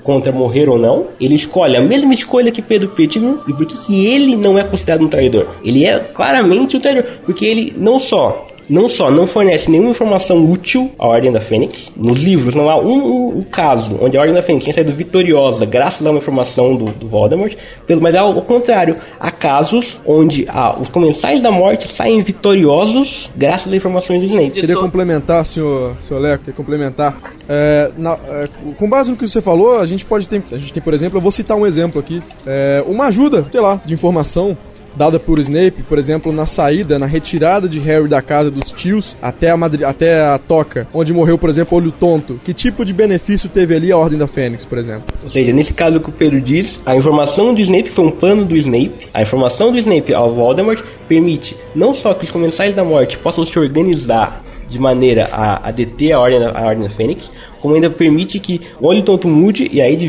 [SPEAKER 3] contra morrer ou não, ele escolhe a mesma escolha que Pedro Pettigrew e por que que ele não é considerado um traidor? Ele é claramente um traidor, porque ele não só não só não fornece nenhuma informação útil à Ordem da Fênix, nos livros não há um, um- um caso onde a Ordem da Fênix tenha saído vitoriosa graças a uma informação do, do Voldemort, pelo, mas ao, ao contrário, há casos onde ah, os comensais da morte saem vitoriosos graças às informações do Snape.
[SPEAKER 4] Queria complementar, senhor, senhor Leco, queria complementar. É, na- é, com base no que você falou, a gente pode ter. A gente tem, por exemplo, eu vou citar um exemplo aqui. É, uma ajuda, sei lá, de informação dada por Snape, por exemplo, na saída, na retirada de Harry da casa dos tios até a, Madri até a toca, onde morreu, por exemplo, Olho Tonto. Que tipo de benefício teve ali a Ordem da Fênix, por exemplo?
[SPEAKER 3] Ou seja, nesse caso que o Pedro diz, a informação do Snape foi um plano do Snape. A informação do Snape ao Voldemort permite não só que os comensais da morte possam se organizar de maneira a, a deter a ordem, da- a ordem da Fênix, como ainda permite que o Olho Tonto mude e a Ed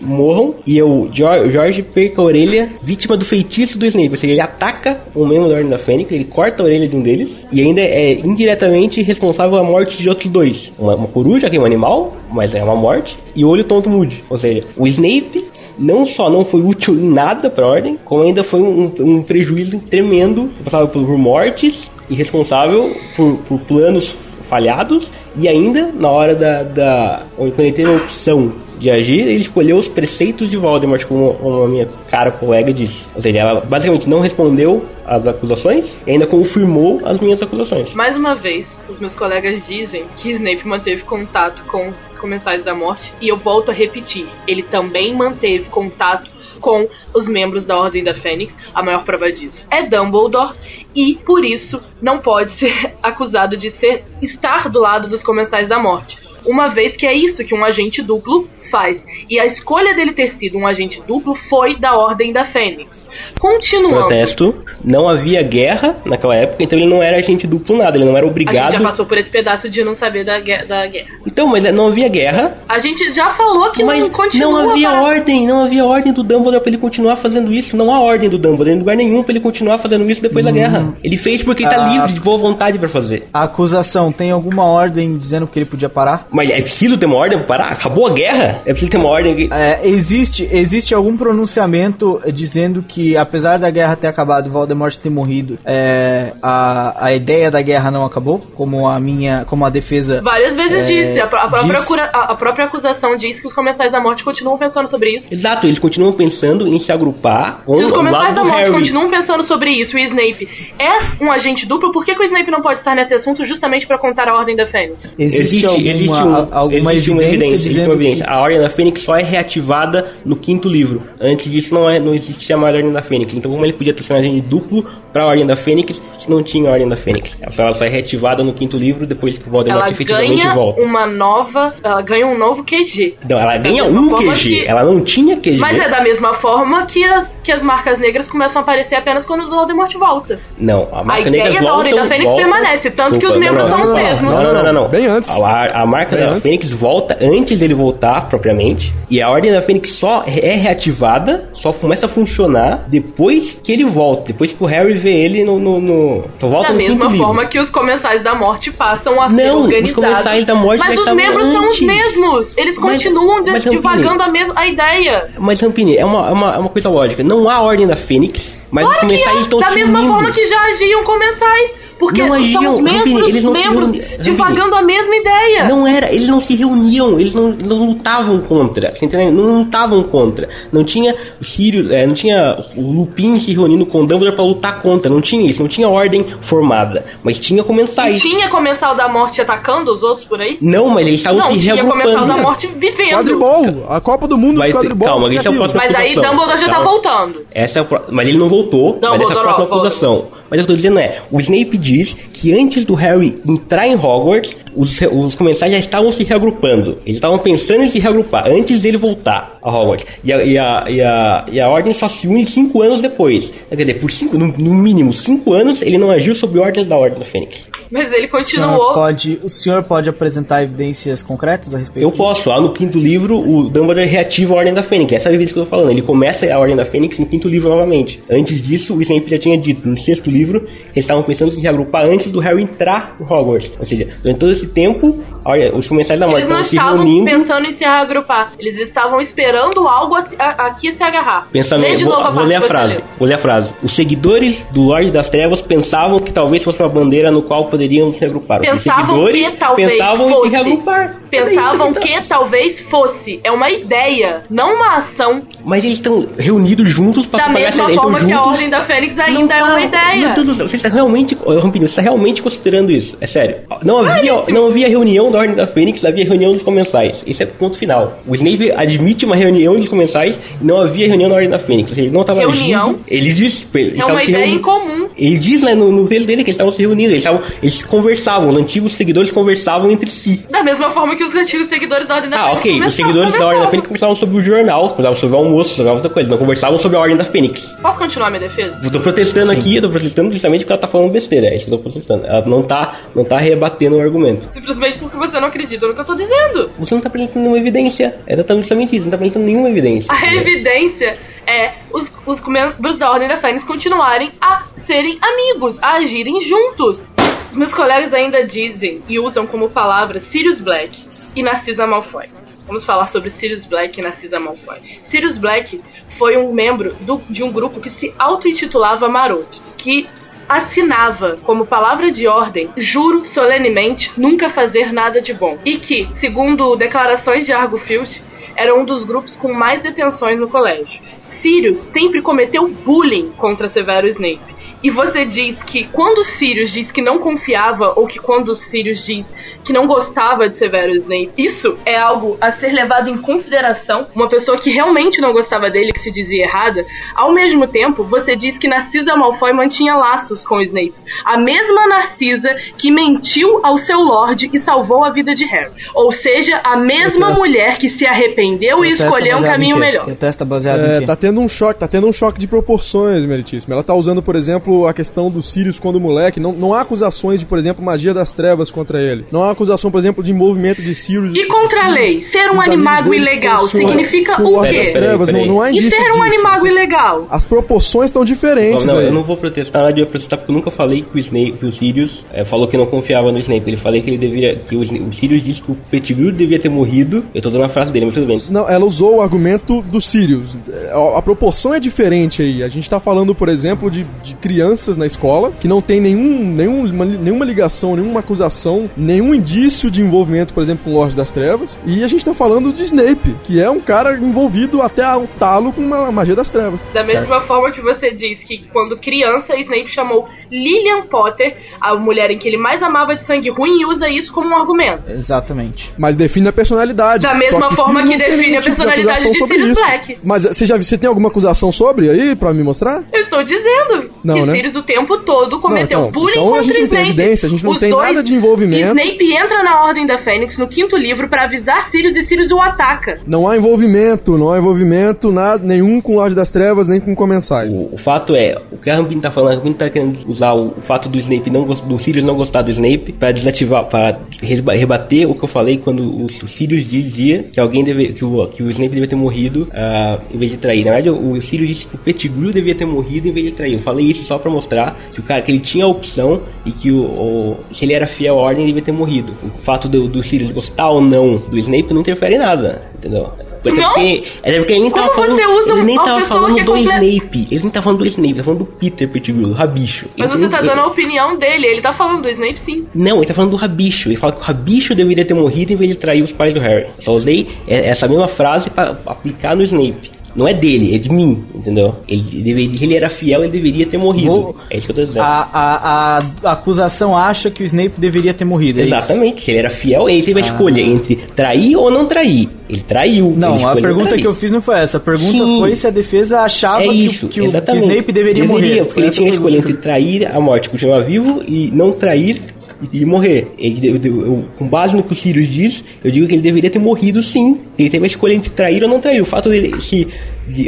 [SPEAKER 3] morram e o Jor- Jorge perca a orelha vítima do feitiço do Snape. Ou seja, ele ataca um membro da Ordem da Fênix, ele corta a orelha de um deles e ainda é indiretamente responsável pela morte de outros dois. Uma, uma coruja, que é um animal, mas é uma morte, e Olho Tonto mude. Ou seja, o Snape não só não foi útil em nada para a Ordem, como ainda foi um, um prejuízo tremendo, responsável por mortes e responsável por, por planos falhados e ainda na hora da, da quando ele teve a opção de agir, ele escolheu os preceitos de Voldemort, como como a minha cara colega disse. Ou seja, ela basicamente não respondeu às acusações e ainda confirmou as minhas acusações.
[SPEAKER 2] Mais uma vez, os meus colegas dizem que Snape manteve contato com os comensais da morte e eu volto a repetir, ele também manteve contato com os membros da Ordem da Fênix. A maior prova disso é Dumbledore e por isso não pode ser acusado de ser estar do lado dos comensais da morte. Uma vez que é isso que um agente duplo faz. E a escolha dele ter sido um agente duplo foi da Ordem da Fênix. Continuando.
[SPEAKER 3] Protesto. Não havia guerra naquela época, então ele não era agente duplo nada, ele não era
[SPEAKER 2] A gente
[SPEAKER 3] obrigado.
[SPEAKER 2] já passou por esse pedaço de não saber da, da guerra.
[SPEAKER 3] Então, mas é, não havia guerra,
[SPEAKER 2] A gente já falou que
[SPEAKER 3] mas
[SPEAKER 2] não continua.
[SPEAKER 3] não havia
[SPEAKER 2] para-
[SPEAKER 3] ordem, não havia ordem do Dumbledore pra ele continuar fazendo isso. Não há ordem do Dumbledore em lugar nenhum pra ele continuar fazendo isso depois da guerra. Ele fez porque ele tá
[SPEAKER 1] Ah.
[SPEAKER 3] livre de boa vontade pra fazer.
[SPEAKER 1] A acusação tem alguma ordem dizendo que ele podia parar?
[SPEAKER 3] Mas é preciso ter uma ordem pra parar? Acabou a guerra? É preciso ter uma ordem que...
[SPEAKER 1] É, existe, existe algum pronunciamento dizendo que, apesar da guerra ter acabado e Voldemort ter morrido, é, a, a ideia da guerra não acabou? Como a minha. Como a defesa.
[SPEAKER 2] Várias vezes
[SPEAKER 1] É,
[SPEAKER 2] disse. A, a própria
[SPEAKER 1] diz-
[SPEAKER 2] cura- a- a própria acusação diz que os comensais da morte continuam pensando sobre isso.
[SPEAKER 3] Exato, eles continuam pensando em se agrupar com
[SPEAKER 2] Se os comensais da morte
[SPEAKER 3] Harry.
[SPEAKER 2] continuam pensando sobre isso e o Snape é um agente duplo, por que, que o Snape não pode estar nesse assunto justamente pra contar a Ordem da Fênix?
[SPEAKER 1] Existe, alguma,
[SPEAKER 3] existe um-
[SPEAKER 1] alguma
[SPEAKER 3] existe uma
[SPEAKER 1] evidência
[SPEAKER 3] existe
[SPEAKER 1] dizendo
[SPEAKER 3] uma evidência.
[SPEAKER 1] que.
[SPEAKER 3] A Ordem da Fênix só é reativada no quinto livro. Antes disso não, é, não existia mais Ordem da Fênix. Então como ele podia ter um agente duplo pra Ordem da Fênix se não tinha a Ordem da Fênix? Ela só, ela só é reativada no quinto livro depois que o Voldemort
[SPEAKER 2] Ela
[SPEAKER 3] efetivamente
[SPEAKER 2] ganha
[SPEAKER 3] volta.
[SPEAKER 2] uma nova. Ela ganha um novo QG.
[SPEAKER 3] Não, ela ganha um QG.
[SPEAKER 2] que-
[SPEAKER 3] Ela não tinha QG.
[SPEAKER 2] Mas é da mesma forma que as, que as marcas negras começam a aparecer apenas quando o Voldemort volta.
[SPEAKER 3] Não, a marca
[SPEAKER 2] ideia
[SPEAKER 3] negra
[SPEAKER 2] da
[SPEAKER 3] voltam,
[SPEAKER 2] Ordem da Fênix
[SPEAKER 3] voltam-
[SPEAKER 2] permanece, tanto que os membros
[SPEAKER 4] são os
[SPEAKER 3] não,
[SPEAKER 4] mesmos.
[SPEAKER 3] Não, não, não, não, não.
[SPEAKER 4] Bem antes.
[SPEAKER 3] A, a marca
[SPEAKER 4] Bem
[SPEAKER 3] da
[SPEAKER 4] antes.
[SPEAKER 3] Fênix volta antes dele voltar propriamente. E a Ordem da Fênix só é reativada, só começa a funcionar depois que ele volta. Depois que o Harry vê ele no. no, no só volta
[SPEAKER 2] Da
[SPEAKER 3] no
[SPEAKER 2] mesma forma
[SPEAKER 3] livro.
[SPEAKER 2] que os comensais da morte passam a ser
[SPEAKER 3] Não, os
[SPEAKER 2] organizados.
[SPEAKER 3] comensais da morte
[SPEAKER 2] Mas os membros são os
[SPEAKER 3] antes.
[SPEAKER 2] mesmos. Eles
[SPEAKER 3] Mas-
[SPEAKER 2] continuam
[SPEAKER 3] mas, Rampini-
[SPEAKER 2] divagando a mesma a ideia.
[SPEAKER 3] Mas, Rampini, é uma, é, uma, é uma coisa lógica. Não há Ordem da Fênix, mas os
[SPEAKER 2] Claro que
[SPEAKER 3] comensais
[SPEAKER 2] é,
[SPEAKER 3] estão
[SPEAKER 2] da
[SPEAKER 3] se
[SPEAKER 2] mesma forma que já agiam comensais. Porque
[SPEAKER 3] Não
[SPEAKER 2] são
[SPEAKER 3] agiam,
[SPEAKER 2] os mesmos
[SPEAKER 3] Rampini, eles não
[SPEAKER 2] membros divagando a mesma ideia.
[SPEAKER 3] Não era, eles não se reuniam, eles não, não lutavam contra, você entendeu? Não lutavam contra. Não tinha o Sirius, é, não tinha o Lupin se reunindo com o Dumbledore pra lutar contra, não tinha isso, não tinha ordem formada, mas tinha comensais.
[SPEAKER 2] Tinha comensal da morte atacando os outros por aí?
[SPEAKER 3] Não, mas eles estavam
[SPEAKER 2] Não,
[SPEAKER 3] se
[SPEAKER 2] tinha comensal
[SPEAKER 3] reagrupando.
[SPEAKER 2] da morte vivendo.
[SPEAKER 4] Quadribol, a Copa do Mundo
[SPEAKER 3] Vai
[SPEAKER 4] de
[SPEAKER 3] ter-
[SPEAKER 4] quadribol.
[SPEAKER 3] calma, isso é o
[SPEAKER 4] negativo.
[SPEAKER 3] próximo-
[SPEAKER 2] Mas aí. Dumbledore já tá
[SPEAKER 3] Calma.
[SPEAKER 2] voltando.
[SPEAKER 3] Essa é a pro- Mas ele não voltou, mas essa é a
[SPEAKER 2] Dumbledore,
[SPEAKER 3] próxima
[SPEAKER 2] volta.
[SPEAKER 3] acusação. Mas o que eu tô dizendo é, o Snape diz que antes do Harry entrar em Hogwarts, os, os comensais já estavam se reagrupando. Eles estavam pensando em se reagrupar antes dele voltar a Hogwarts. E a, e a, e a, e a Ordem só se une cinco anos depois. Quer dizer, por cinco, no, no mínimo cinco anos, ele não agiu sob ordens da Ordem da Fênix.
[SPEAKER 2] Mas ele
[SPEAKER 1] O senhor,
[SPEAKER 2] continuou.
[SPEAKER 1] pode, o senhor pode apresentar evidências concretas a respeito
[SPEAKER 3] Eu
[SPEAKER 1] disso?
[SPEAKER 3] posso, lá no quinto livro, o Dumbledore reativa a Ordem da Fênix. Essa é a evidência que eu tô falando. Ele começa a Ordem da Fênix no quinto livro novamente. Antes disso, o Snape já tinha dito, no sexto livro, que eles estavam pensando em se reagrupar antes do Harry entrar no Hogwarts. Ou seja, durante todo esse tempo, olha, os comensais da morte
[SPEAKER 2] Eles não
[SPEAKER 3] estavam se
[SPEAKER 2] estavam
[SPEAKER 3] reunindo.
[SPEAKER 2] pensando em se reagrupar. Eles estavam esperando algo a, se- a- aqui se agarrar.
[SPEAKER 3] Pensamento,
[SPEAKER 2] de
[SPEAKER 3] vou,
[SPEAKER 2] novo a
[SPEAKER 3] vou ler a frase. Vou ler a frase. Os seguidores do Lorde das Trevas pensavam que talvez fosse uma bandeira no qual poderiam se reagrupar. Os
[SPEAKER 2] Pensavam
[SPEAKER 3] seguidores
[SPEAKER 2] que talvez
[SPEAKER 3] pensavam em se reagrupar.
[SPEAKER 2] Pensavam que talvez fosse. É uma ideia, não uma ação.
[SPEAKER 3] Mas eles estão reunidos juntos para
[SPEAKER 2] Da
[SPEAKER 3] propagar essa
[SPEAKER 2] mesma
[SPEAKER 3] ideia.
[SPEAKER 2] forma
[SPEAKER 3] Eles
[SPEAKER 2] que a Ordem da Fênix ainda é uma
[SPEAKER 3] Meu
[SPEAKER 2] ideia.
[SPEAKER 3] Deus do céu, você está realmente, Rampinho, você está realmente considerando isso? É sério. Não havia, não havia reunião da Ordem da Fênix, havia reunião dos comensais. Esse é o ponto final. O Snape admite uma reunião dos comensais e não havia reunião da Ordem da Fênix. Ele não estava
[SPEAKER 2] Reunião?
[SPEAKER 3] Ele diz. Eles
[SPEAKER 2] É uma ideia
[SPEAKER 3] reunindo.
[SPEAKER 2] incomum.
[SPEAKER 3] Ele diz né, no, no texto dele que eles estavam se reunindo, eles, estavam, eles conversavam, os antigos seguidores conversavam entre si.
[SPEAKER 2] Da mesma forma que os antigos seguidores da Ordem da
[SPEAKER 3] Ah,
[SPEAKER 2] Fênix.
[SPEAKER 3] ok. Os seguidores da Ordem da. Fênix conversavam sobre o jornal, conversavam sobre o almoço, sobre outra coisa, não conversavam sobre a Ordem da Fênix.
[SPEAKER 2] Posso continuar minha defesa?
[SPEAKER 3] Eu tô protestando aqui, eu tô protestando justamente porque ela tá falando besteira, é isso que eu tô protestando. Ela não tá, não tá rebatendo o argumento.
[SPEAKER 2] Simplesmente porque você não acredita no que eu tô dizendo.
[SPEAKER 3] Você não tá apresentando nenhuma evidência. É exatamente justamente isso, não tá apresentando nenhuma evidência.
[SPEAKER 2] A evidência é os, os membros da Ordem da Fênix continuarem a serem amigos, a agirem juntos. Os meus colegas ainda dizem e usam como palavras Sirius Black e Narcisa Malfoy. Vamos falar sobre Sirius Black e Narcisa Malfoy. Sirius Black foi um membro do- de um grupo que se auto-intitulava Marotos, que assinava como palavra de ordem, juro solenemente nunca fazer nada de bom. E que, segundo declarações de Argo Filch, era um dos grupos com mais detenções no colégio. Sirius sempre cometeu bullying contra Severo Snape. E você diz que quando o Sirius diz que não confiava, ou que quando o Sirius diz que não gostava de Severus Snape, isso é algo a ser levado em consideração. Uma pessoa que realmente não gostava dele, que se dizia errada, ao mesmo tempo, você diz que Narcisa Malfoy mantinha laços com Snape. A mesma Narcisa que mentiu ao seu Lorde e salvou a vida de Harry. Ou seja, a mesma mulher que se arrependeu e escolheu um
[SPEAKER 1] em
[SPEAKER 2] caminho melhor.
[SPEAKER 1] Tá baseado em
[SPEAKER 4] É,
[SPEAKER 1] quê?
[SPEAKER 4] tá tendo um choque, tá tendo um choque de proporções, meritíssimo. Ela tá usando, por exemplo, a questão do Sirius quando moleque. Não, não há acusações de, por exemplo, magia das trevas contra ele. Não há acusação, por exemplo, de envolvimento de Sirius.
[SPEAKER 2] E contra a lei, ser um
[SPEAKER 4] amigos
[SPEAKER 2] animago ilegal significa o quê?
[SPEAKER 4] das Trevas,
[SPEAKER 3] Peraí,
[SPEAKER 4] não, não há
[SPEAKER 2] E ser um
[SPEAKER 4] disso.
[SPEAKER 2] animago ilegal?
[SPEAKER 4] As proporções estão diferentes
[SPEAKER 3] Não,
[SPEAKER 4] aí.
[SPEAKER 3] eu não vou protestar, nada, eu ia protestar porque eu nunca falei que o Snape, que o Sirius eh, falou que não confiava no Snape. Ele falei que ele deveria, que o, o Sirius disse que o Pettigrew devia ter morrido. Eu tô dando a frase dele, mas tudo bem.
[SPEAKER 4] Não, ela usou o argumento do Sirius. A, a proporção é diferente aí. A gente tá falando, por exemplo, de, de crianças na escola que não tem nenhum, nenhum, uma- nenhuma ligação, nenhuma acusação, nenhum indício de envolvimento, por exemplo, com o Lorde das Trevas. E a gente tá falando de Snape, que é um cara envolvido até o talo com uma magia das trevas.
[SPEAKER 2] Da mesma forma que você diz que quando criança, Snape chamou Lillian Potter, a mulher em que ele mais amava de sangue ruim, e usa isso como um argumento.
[SPEAKER 1] Exatamente.
[SPEAKER 4] Mas define a personalidade.
[SPEAKER 2] Da mesma
[SPEAKER 4] Só
[SPEAKER 2] forma que define a
[SPEAKER 4] tipo
[SPEAKER 2] personalidade de
[SPEAKER 4] sobre
[SPEAKER 2] Sirius
[SPEAKER 4] isso.
[SPEAKER 2] Black.
[SPEAKER 4] Mas você já você tem alguma acusação sobre aí pra me mostrar?
[SPEAKER 2] Eu estou dizendo
[SPEAKER 4] Não,
[SPEAKER 2] que
[SPEAKER 4] né?
[SPEAKER 2] Sirius o tempo todo cometeu
[SPEAKER 4] Não, então,
[SPEAKER 2] bullying
[SPEAKER 4] então a
[SPEAKER 2] contra
[SPEAKER 4] gente não tem
[SPEAKER 2] Snape.
[SPEAKER 4] evidência, a gente não
[SPEAKER 2] Os
[SPEAKER 4] tem
[SPEAKER 2] dois-
[SPEAKER 4] nada de envolvimento.
[SPEAKER 2] Snape entra na Ordem da Fênix no quinto livro para avisar Sirius e Sirius o ataca.
[SPEAKER 4] Não há envolvimento, não há envolvimento nada, nenhum com o Lorde das Trevas, nem com comensais.
[SPEAKER 3] O, o fato é, o que a Rambin tá falando, a Rambin tá querendo usar o, o fato do Snape não do Sirius não gostar do Snape pra desativar, pra resba- rebater o que eu falei quando o, o Sirius dizia que alguém deve, que o, que o Snape devia ter morrido ah, em vez de trair. Na verdade, o, o Sirius disse que o Pettigrew devia ter morrido em vez de trair. Eu falei isso só pra mostrar que o cara que ele tinha a opção e que o, o- se ele era fiel à ordem ele devia ter morrido. O fato do, do Sirius gostar ou não do Snape não interfere em nada, entendeu? Até
[SPEAKER 2] Não?
[SPEAKER 3] porque, até porque ele nem tava
[SPEAKER 2] Como
[SPEAKER 3] falando,
[SPEAKER 2] você usa
[SPEAKER 3] ele nem tava falando
[SPEAKER 2] é
[SPEAKER 3] do
[SPEAKER 2] comple-
[SPEAKER 3] Snape. Ele nem tá falando do Snape, tá falando do Peter Pettigrew, do Rabicho.
[SPEAKER 2] Mas
[SPEAKER 3] Ele-
[SPEAKER 2] você tá
[SPEAKER 3] ele-
[SPEAKER 2] dando a opinião dele, ele tá falando do Snape sim.
[SPEAKER 3] Não, ele tá falando do Rabicho. Ele fala que o Rabicho deveria ter morrido em vez de trair os pais do Harry. Só usei é, essa mesma frase pra aplicar no Snape. Não é dele, é de mim, entendeu? Ele deveria, ele era fiel, ele deveria ter morrido.
[SPEAKER 1] Vou-
[SPEAKER 3] É isso que eu tô dizendo.
[SPEAKER 1] A, a, a acusação acha que o Snape deveria ter morrido. é isso?
[SPEAKER 3] Exatamente, se ele era fiel, ele teve a escolha entre trair ou não trair. Ele traiu. ele
[SPEAKER 1] Não, a
[SPEAKER 3] escolheu
[SPEAKER 1] pergunta que eu fiz não foi essa. A pergunta
[SPEAKER 3] Sim.
[SPEAKER 1] foi se a defesa achava
[SPEAKER 3] É
[SPEAKER 1] que,
[SPEAKER 3] isso,
[SPEAKER 1] que o, que o. Snape deveria, morrer.
[SPEAKER 3] Porque ele tinha a
[SPEAKER 1] a
[SPEAKER 3] escolha entre trair a morte, continuar vivo e não trair e, morrer. Ele, eu- eu- com base no que o Sirius diz, eu digo que ele deveria ter morrido sim. Ele teve a escolha entre trair ou não trair. O fato dele se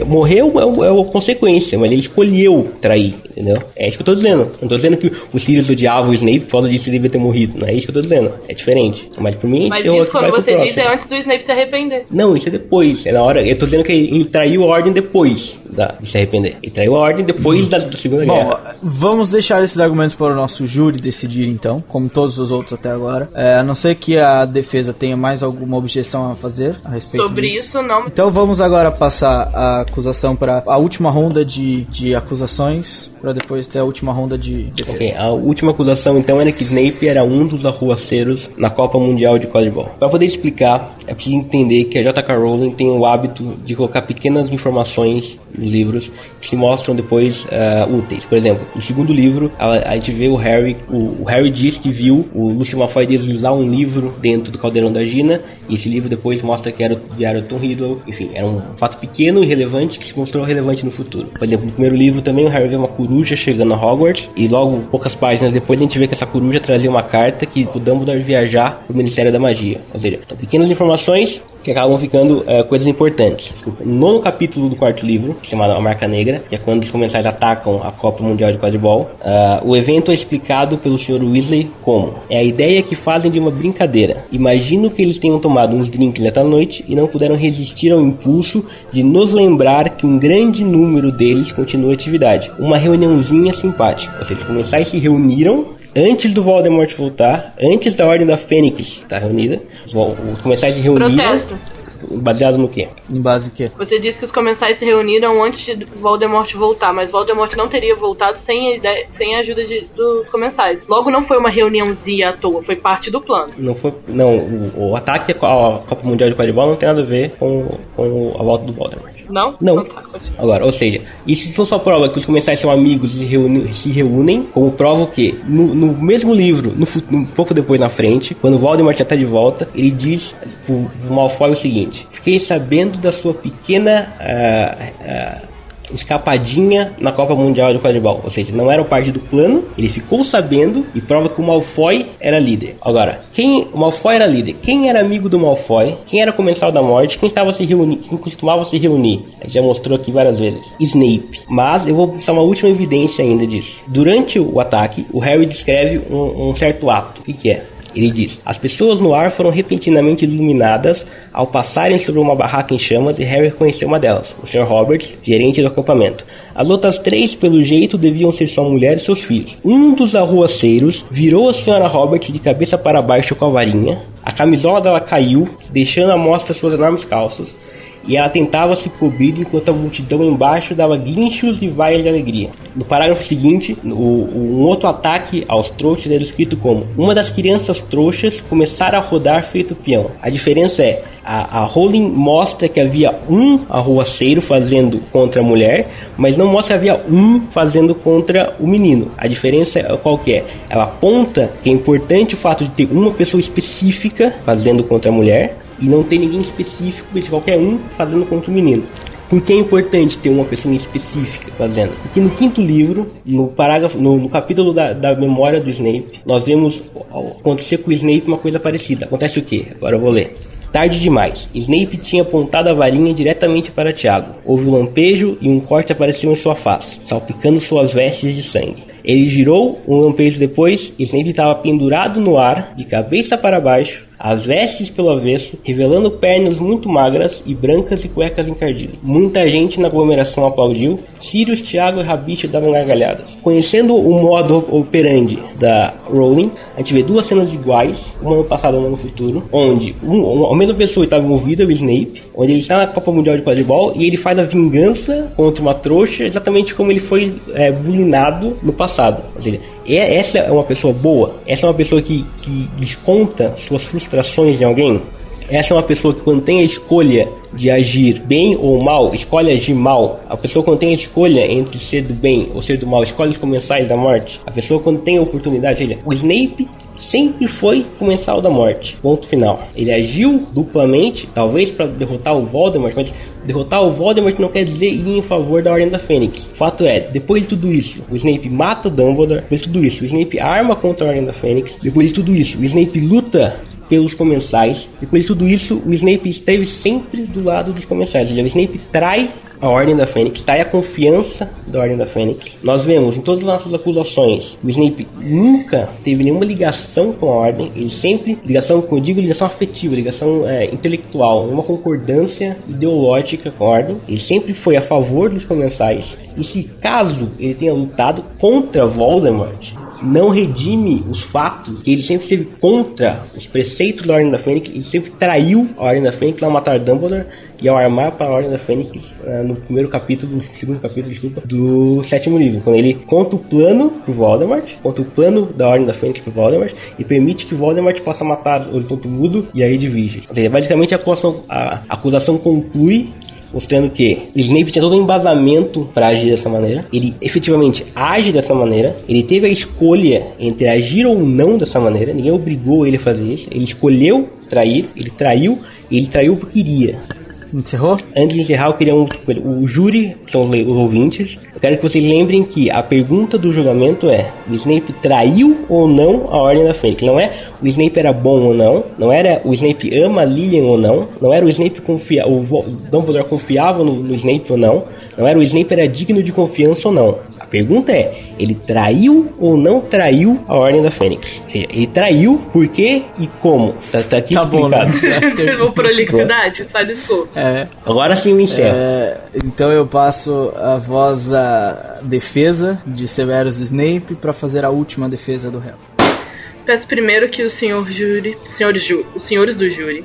[SPEAKER 3] morrer é uma, é uma consequência, mas ele escolheu trair, entendeu? É isso que eu tô dizendo. Não tô dizendo que o Sirius odiava o Snape por causa disso ele devia ter morrido. Não é isso que eu tô dizendo. É diferente. Mas por mim,
[SPEAKER 2] Mas
[SPEAKER 3] é
[SPEAKER 2] isso
[SPEAKER 3] que
[SPEAKER 2] quando você diz é antes do Snape se arrepender.
[SPEAKER 3] Não, isso é depois. É na hora. Eu tô dizendo que ele traiu a ordem depois da, de se arrepender. Ele traiu a ordem depois da, da Segunda
[SPEAKER 1] Bom,
[SPEAKER 3] Guerra.
[SPEAKER 1] vamos deixar esses argumentos para o nosso júri decidir então, como todos os outros até agora. É, a não ser que a defesa tenha mais alguma objeção a fazer a respeito
[SPEAKER 2] Sobre
[SPEAKER 1] disso.
[SPEAKER 2] isso, não.
[SPEAKER 1] Então vamos agora passar a acusação para a última ronda de, de acusações, para depois ter a última ronda de defesa.
[SPEAKER 3] Ok, a última acusação então era que Snape era um dos arruaceiros na Copa Mundial de Quadribol. Para poder explicar, é preciso entender que a J.K. Rowling tem o hábito de colocar pequenas informações nos livros que se mostram depois ah, úteis. Por exemplo, no segundo livro, a, a gente vê o Harry, o, o Harry diz que viu o Lucius Malfoy deslizar um livro dentro do caldeirão da Gina, e esse livro depois mostra que era o Tom Riddle, enfim, era um fato pequeno e relevante que se mostrou relevante no futuro. Por exemplo, no primeiro livro também o Harry vê uma coruja chegando a Hogwarts, e logo poucas páginas depois a gente vê que essa coruja trazia uma carta que o Dumbledore viajar pro Ministério da Magia. Ou seja, são pequenas informações que acabam ficando eh, coisas importantes. No nono capítulo do quarto livro, chamado A Marca Negra, que é quando os comensais atacam a Copa Mundial de Quadribol, ah, o evento é explicado pelo Sr. Weasley como é a ideia que fazem de uma brincadeira. Imagino que eles tenham tomado uns drinks naquela noite e não puderam resistir ao impulso de nos lembrar que um grande número deles continua a atividade. Uma reuniãozinha simpática. Ou seja, os comensais se reuniram antes do Voldemort voltar, antes da Ordem da Fênix estar reunida. Os, comensais se reuniram
[SPEAKER 2] Protesto.
[SPEAKER 3] baseado no quê?
[SPEAKER 1] Em base quê?
[SPEAKER 2] Você disse que os comensais se reuniram antes de Voldemort voltar, mas Voldemort não teria voltado sem a, ideia, sem a ajuda de- dos comensais. Logo, não foi uma reuniãozinha à toa, foi parte do plano.
[SPEAKER 3] Não foi, não, o, o ataque à Copa Mundial de Quadribol não tem nada a ver com, com a volta do Voldemort.
[SPEAKER 2] Não?
[SPEAKER 3] Não.
[SPEAKER 2] Então tá.
[SPEAKER 3] Agora, ou seja, isso só prova que os comensais são amigos e se reúnem, se reúnem como prova o quê? No, no mesmo livro, no, um pouco depois na frente, quando Voldemort já tá de volta, ele diz pro, pro Malfoy o seguinte: Fiquei sabendo da sua pequena ah, ah, escapadinha na Copa Mundial de Quadribol. Ou seja, não era parte do plano, ele ficou sabendo e prova que o Malfoy era líder. Agora, quem o Malfoy era líder? Quem era amigo do Malfoy? Quem era comensal da morte? Quem estava se reunir? Quem costumava se reunir? A gente já mostrou aqui várias vezes. Snape. Mas eu vou mostrar uma última evidência ainda disso. Durante o ataque, o Harry descreve um, um certo ato. O que, que é? Ele diz: As pessoas no ar foram repentinamente iluminadas ao passarem sobre uma barraca em chamas e Harry reconheceu uma delas, o Sr. Roberts, gerente do acampamento. As outras três, pelo jeito, deviam ser sua mulher e seus filhos. Um dos arruaceiros virou a Sra. Roberts de cabeça para baixo com a varinha. A camisola dela caiu, deixando à mostra suas enormes calças e ela tentava se cobrir enquanto a multidão embaixo dava guinchos e vaias de alegria. No parágrafo seguinte, o, um outro ataque aos trouxas era escrito como Uma das crianças trouxas começara a rodar feito peão. A diferença é, a, a Rowling mostra que havia um arruaceiro fazendo contra a mulher, mas não mostra que havia um fazendo contra o menino. A diferença é qual que é? Ela aponta que é importante o fato de ter uma pessoa específica fazendo contra a mulher, e não tem ninguém específico, mas qualquer um fazendo contra o menino. Por que é importante ter uma pessoa específica fazendo? Porque no quinto livro, no parágrafo, no, no capítulo da, da memória do Snape, nós vemos acontecer com o Snape uma coisa parecida. Acontece o que? Agora eu vou ler. Tarde demais. Snape tinha apontado a varinha diretamente para Tiago. Houve um lampejo e um corte apareceu em sua face, salpicando suas vestes de sangue. Ele girou um lampejo depois. Snape estava pendurado no ar, de cabeça para baixo, as vestes pelo avesso, revelando pernas muito magras e brancas e cuecas encardidas. Muita gente na aglomeração aplaudiu. Sirius, Tiago e Rabicho davam gargalhadas. Conhecendo o modo operandi da Rowling, a gente vê duas cenas iguais, uma no passado e uma no futuro, onde um- a mesma pessoa estava envolvida, o Snape, onde ele está na Copa Mundial de Quadribol e ele faz a vingança contra uma trouxa, exatamente como ele foi é, bulinado no passado. Ou seja, essa é uma pessoa boa? Essa é uma pessoa que, que desconta suas frustrações em alguém? Essa é uma pessoa que quando tem a escolha de agir bem ou mal, escolhe agir mal. A pessoa quando tem a escolha entre ser do bem ou ser do mal, escolhe os comensais da morte. A pessoa quando tem a oportunidade, olha, o Snape sempre foi comensal da morte. Ponto final. Ele agiu duplamente, talvez para derrotar o Voldemort, mas derrotar o Voldemort não quer dizer ir em favor da Ordem da Fênix. Fato é, depois de tudo isso, o Snape mata o Dumbledore, depois de tudo isso, o Snape arma contra a Ordem da Fênix, depois de tudo isso, o Snape luta pelos comensais. Depois de tudo isso, o Snape esteve sempre do lado dos comensais. Ou o Snape trai a Ordem da Fênix, trai a confiança da Ordem da Fênix. Nós vemos em todas as nossas acusações, o Snape nunca teve nenhuma ligação com a Ordem. Ele sempre, ligação, como eu digo, ligação afetiva, ligação é, intelectual, uma concordância ideológica com a Ordem. Ele sempre foi a favor dos comensais. E se caso ele tenha lutado contra Voldemort, não redime os fatos que ele sempre esteve contra os preceitos da Ordem da Fênix, ele sempre traiu a Ordem da Fênix ao matar Dumbledore e ao armar para a Ordem da Fênix eh, no primeiro capítulo, no segundo capítulo, desculpa, do sétimo livro, quando ele conta o plano pro Voldemort, conta o plano da Ordem da Fênix pro Voldemort e permite que Voldemort possa matar o Tonto Mudo e aí divide. Basicamente a acusação, a acusação conclui mostrando que Snape tinha todo um embasamento para agir dessa maneira. Ele efetivamente age dessa maneira. Ele teve a escolha entre agir ou não dessa maneira. Ninguém obrigou ele a fazer isso. Ele escolheu trair. Ele traiu. Ele traiu porque queria.
[SPEAKER 1] Encerrou?
[SPEAKER 3] Antes de encerrar, eu queria um, o júri, que são os ouvintes. Eu quero que vocês lembrem que a pergunta do julgamento é: o Snape traiu ou não a Ordem da Fênix? Não é o Snape era bom ou não, não era o Snape ama Lilian ou não, não era o Snape confia, o Dumbledore confiava no, no Snape ou não, não era o Snape era digno de confiança ou não. A pergunta é: ele traiu ou não traiu a Ordem da Fênix? Ou seja, ele traiu por quê e como? Tá, tá aqui
[SPEAKER 1] Tá bom,
[SPEAKER 3] explicado.
[SPEAKER 1] né?
[SPEAKER 2] Ou prolixidade, tá desculpa.
[SPEAKER 1] É,
[SPEAKER 3] Agora sim encerro.
[SPEAKER 1] é, então eu passo a voz à defesa de Severus Snape para fazer a última defesa do réu.
[SPEAKER 2] Peço primeiro que o senhor júri, senhor ju, os senhores do júri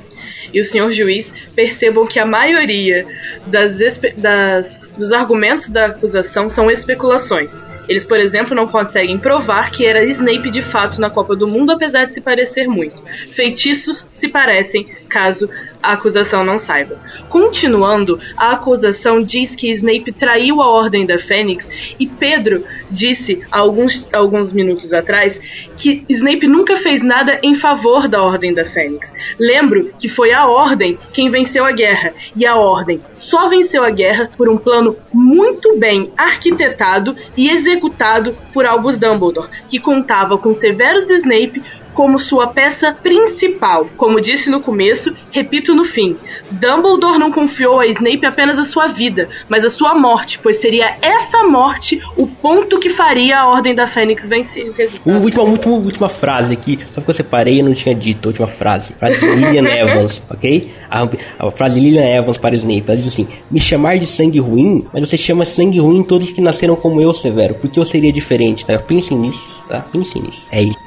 [SPEAKER 2] e o senhor juiz percebam que a maioria das, das- dos argumentos da acusação são especulações. Eles, por exemplo, não conseguem provar que era Snape de fato na Copa do Mundo, apesar de se parecer muito. Feitiços se parecem caso a acusação não saiba. Continuando, a acusação diz que Snape traiu a Ordem da Fênix e Pedro disse alguns, alguns minutos atrás que Snape nunca fez nada em favor da Ordem da Fênix. Lembro que foi a Ordem quem venceu a guerra e a Ordem só venceu a guerra por um plano muito bem arquitetado e executado por Albus Dumbledore, que contava com Severus Snape como sua peça principal. Como disse no começo, repito no fim. Dumbledore não confiou a Snape apenas a sua vida, mas a sua morte, pois seria essa morte o ponto que faria a Ordem da Fênix vencer.
[SPEAKER 3] Última, última, última frase aqui, só porque eu separei e não tinha dito, a última frase. Frase de Lillian Evans, ok? A, a frase de Lillian Evans para Snape, ela diz assim, me chamar de sangue ruim, mas você chama sangue ruim todos que nasceram como eu, Severo, porque eu seria diferente, tá? Pensem nisso, tá? Pensem nisso. É isso.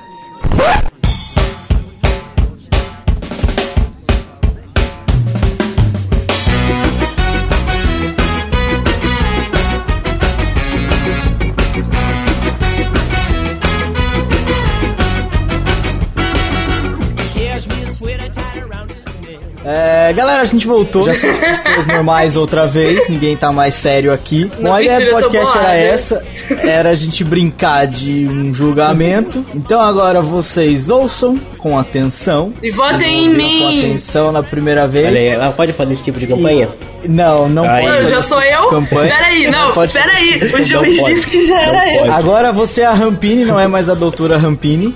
[SPEAKER 1] A gente voltou. Já somos pessoas normais outra vez. Ninguém tá mais sério aqui. Bom, a ideia do podcast era essa. Era a gente brincar de um julgamento. Então agora vocês ouçam com atenção.
[SPEAKER 2] E votem em mim.
[SPEAKER 1] Com atenção na primeira vez.
[SPEAKER 3] Olha aí, ela pode fazer esse tipo de campanha?
[SPEAKER 1] Não, não
[SPEAKER 3] Aí.
[SPEAKER 1] pode.
[SPEAKER 2] Eu, já sou eu?
[SPEAKER 1] campanha.
[SPEAKER 2] Peraí, não,
[SPEAKER 1] pode fazer
[SPEAKER 2] peraí.
[SPEAKER 1] tipo
[SPEAKER 2] O
[SPEAKER 1] de
[SPEAKER 2] juiz
[SPEAKER 3] pode.
[SPEAKER 2] disse que já
[SPEAKER 3] Não
[SPEAKER 2] era eu.
[SPEAKER 3] pode.
[SPEAKER 1] Agora você é a Rampini, não é mais a doutora Rampini.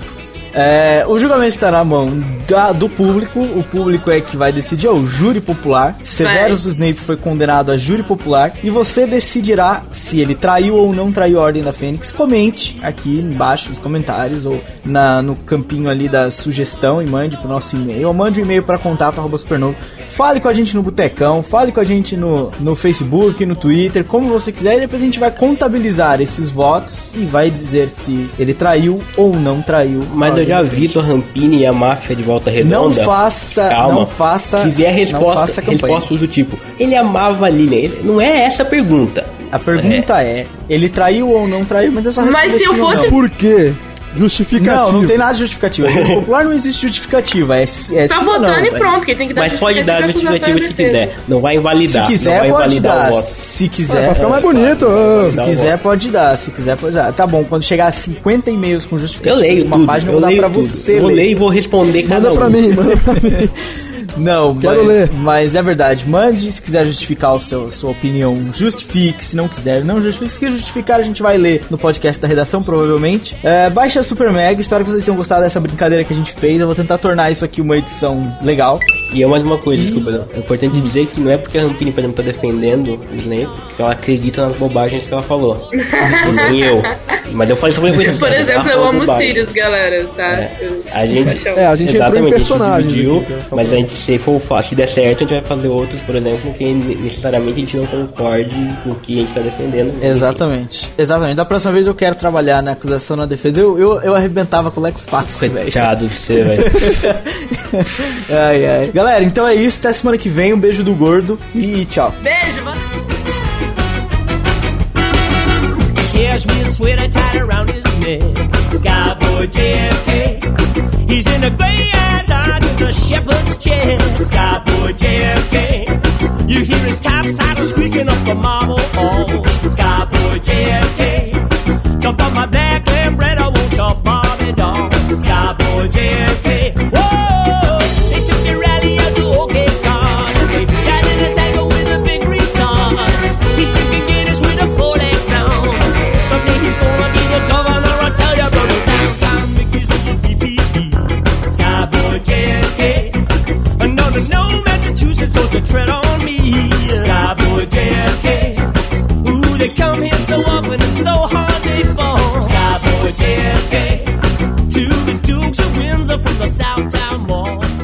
[SPEAKER 1] É, o julgamento está na mão da- do público. O público é que vai decidir, é o júri popular. Severus Snape foi condenado a júri popular. E você decidirá se ele traiu ou não traiu a Ordem da Fênix. Comente aqui embaixo nos comentários ou na, no campinho ali da sugestão e mande pro nosso e-mail. Ou mande um e-mail para contato arroba supernovo. Fale com a gente no Botecão, fale com a gente no, no Facebook, no Twitter, como você quiser. E depois a gente vai contabilizar esses votos e vai dizer se ele traiu ou não traiu.
[SPEAKER 3] Mas eu já
[SPEAKER 1] da
[SPEAKER 3] vi
[SPEAKER 1] Fênix.
[SPEAKER 3] a Rampini e a máfia de volta redonda.
[SPEAKER 1] Não faça,
[SPEAKER 3] Calma.
[SPEAKER 1] não faça,
[SPEAKER 3] Se vier
[SPEAKER 1] não
[SPEAKER 3] resposta,
[SPEAKER 1] faça
[SPEAKER 3] respostas do tipo, ele amava a Lilian. Ele- Não é essa a pergunta.
[SPEAKER 1] A pergunta é. ele traiu ou não traiu, mas é só
[SPEAKER 2] Mas
[SPEAKER 1] responder
[SPEAKER 2] se eu fosse-
[SPEAKER 1] não.
[SPEAKER 4] Por quê? Justificativo.
[SPEAKER 1] Não, não tem nada de justificativa. No popular não existe justificativa. É, é
[SPEAKER 2] Tá
[SPEAKER 1] ou não,
[SPEAKER 2] votando e pronto, quem tem que dar
[SPEAKER 3] Mas pode dar
[SPEAKER 2] justificativa
[SPEAKER 3] justificativa
[SPEAKER 2] é
[SPEAKER 3] se
[SPEAKER 2] defesa.
[SPEAKER 3] quiser. Não vai
[SPEAKER 1] Se
[SPEAKER 3] invalidar. não
[SPEAKER 1] quiser,
[SPEAKER 3] vai
[SPEAKER 1] pode
[SPEAKER 3] invalidar
[SPEAKER 1] dar.
[SPEAKER 3] o voto.
[SPEAKER 1] Se
[SPEAKER 4] É,
[SPEAKER 1] quiser,
[SPEAKER 4] pra ficar mais bonito. ah.
[SPEAKER 1] Se quiser, pode dar. Se quiser, pode dar. Tá bom, quando chegar a 50 e-mails com
[SPEAKER 3] Eu
[SPEAKER 1] justificativa
[SPEAKER 3] leio
[SPEAKER 1] de uma
[SPEAKER 3] tudo.
[SPEAKER 1] página,
[SPEAKER 3] eu
[SPEAKER 1] eu vou dar
[SPEAKER 3] leio
[SPEAKER 1] pra
[SPEAKER 3] tudo.
[SPEAKER 1] você
[SPEAKER 3] Eu
[SPEAKER 1] ler.
[SPEAKER 3] leio e vou responder cada
[SPEAKER 4] Manda
[SPEAKER 3] um.
[SPEAKER 4] pra mim, manda pra mim.
[SPEAKER 1] Não,
[SPEAKER 4] Quero
[SPEAKER 1] mas,
[SPEAKER 4] ler.
[SPEAKER 1] mas é verdade. Mande, se quiser justificar o seu, sua opinião, justifique. Se não quiser, não justifique. Se quiser justificar, a gente vai ler no podcast da redação, provavelmente. É, baixa a Super Mega. Espero que vocês tenham gostado dessa brincadeira que a gente fez. Eu vou tentar tornar isso aqui uma edição legal.
[SPEAKER 3] E é mais uma coisa, desculpa, não. é importante dizer que não é porque a Rampini, por exemplo, tá defendendo o Snape que ela acredita nas bobagens que ela falou. Nem eu. Mas eu falei sobre coisa
[SPEAKER 2] Por
[SPEAKER 3] séria,
[SPEAKER 2] exemplo, eu amo
[SPEAKER 3] bobagem.
[SPEAKER 2] Sirius, galera, tá?
[SPEAKER 3] É. A gente.
[SPEAKER 4] É, a gente entrou em
[SPEAKER 3] exatamente,
[SPEAKER 4] personagem.
[SPEAKER 3] A gente dividiu,
[SPEAKER 4] só
[SPEAKER 3] mas a gente, se for se der certo, a gente vai fazer outros, por exemplo, que necessariamente a gente não concorde com o que a gente tá defendendo.
[SPEAKER 1] Exatamente. Exatamente. Da próxima vez eu quero trabalhar na acusação na defesa. Eu, eu, eu arrebentava com o Leco fácil, velho.
[SPEAKER 3] Coitado de você, velho.
[SPEAKER 1] ai, ai. Galera, então é isso. Até semana que vem. Um beijo do gordo e tchau.
[SPEAKER 2] Beijo, valeu.
[SPEAKER 5] Cashmere sweater tied around his neck. Cowboy JFK. He's in the gray eyes out the shepherd's chest. Cowboy JFK. You hear his top saddle squeaking up the marble halls. Cowboy JFK. tread on me. Skyboy JFK. Ooh, they come here so often and so hard they fall. Skyboy JFK. To the Dukes of Windsor from the Southtown Mall.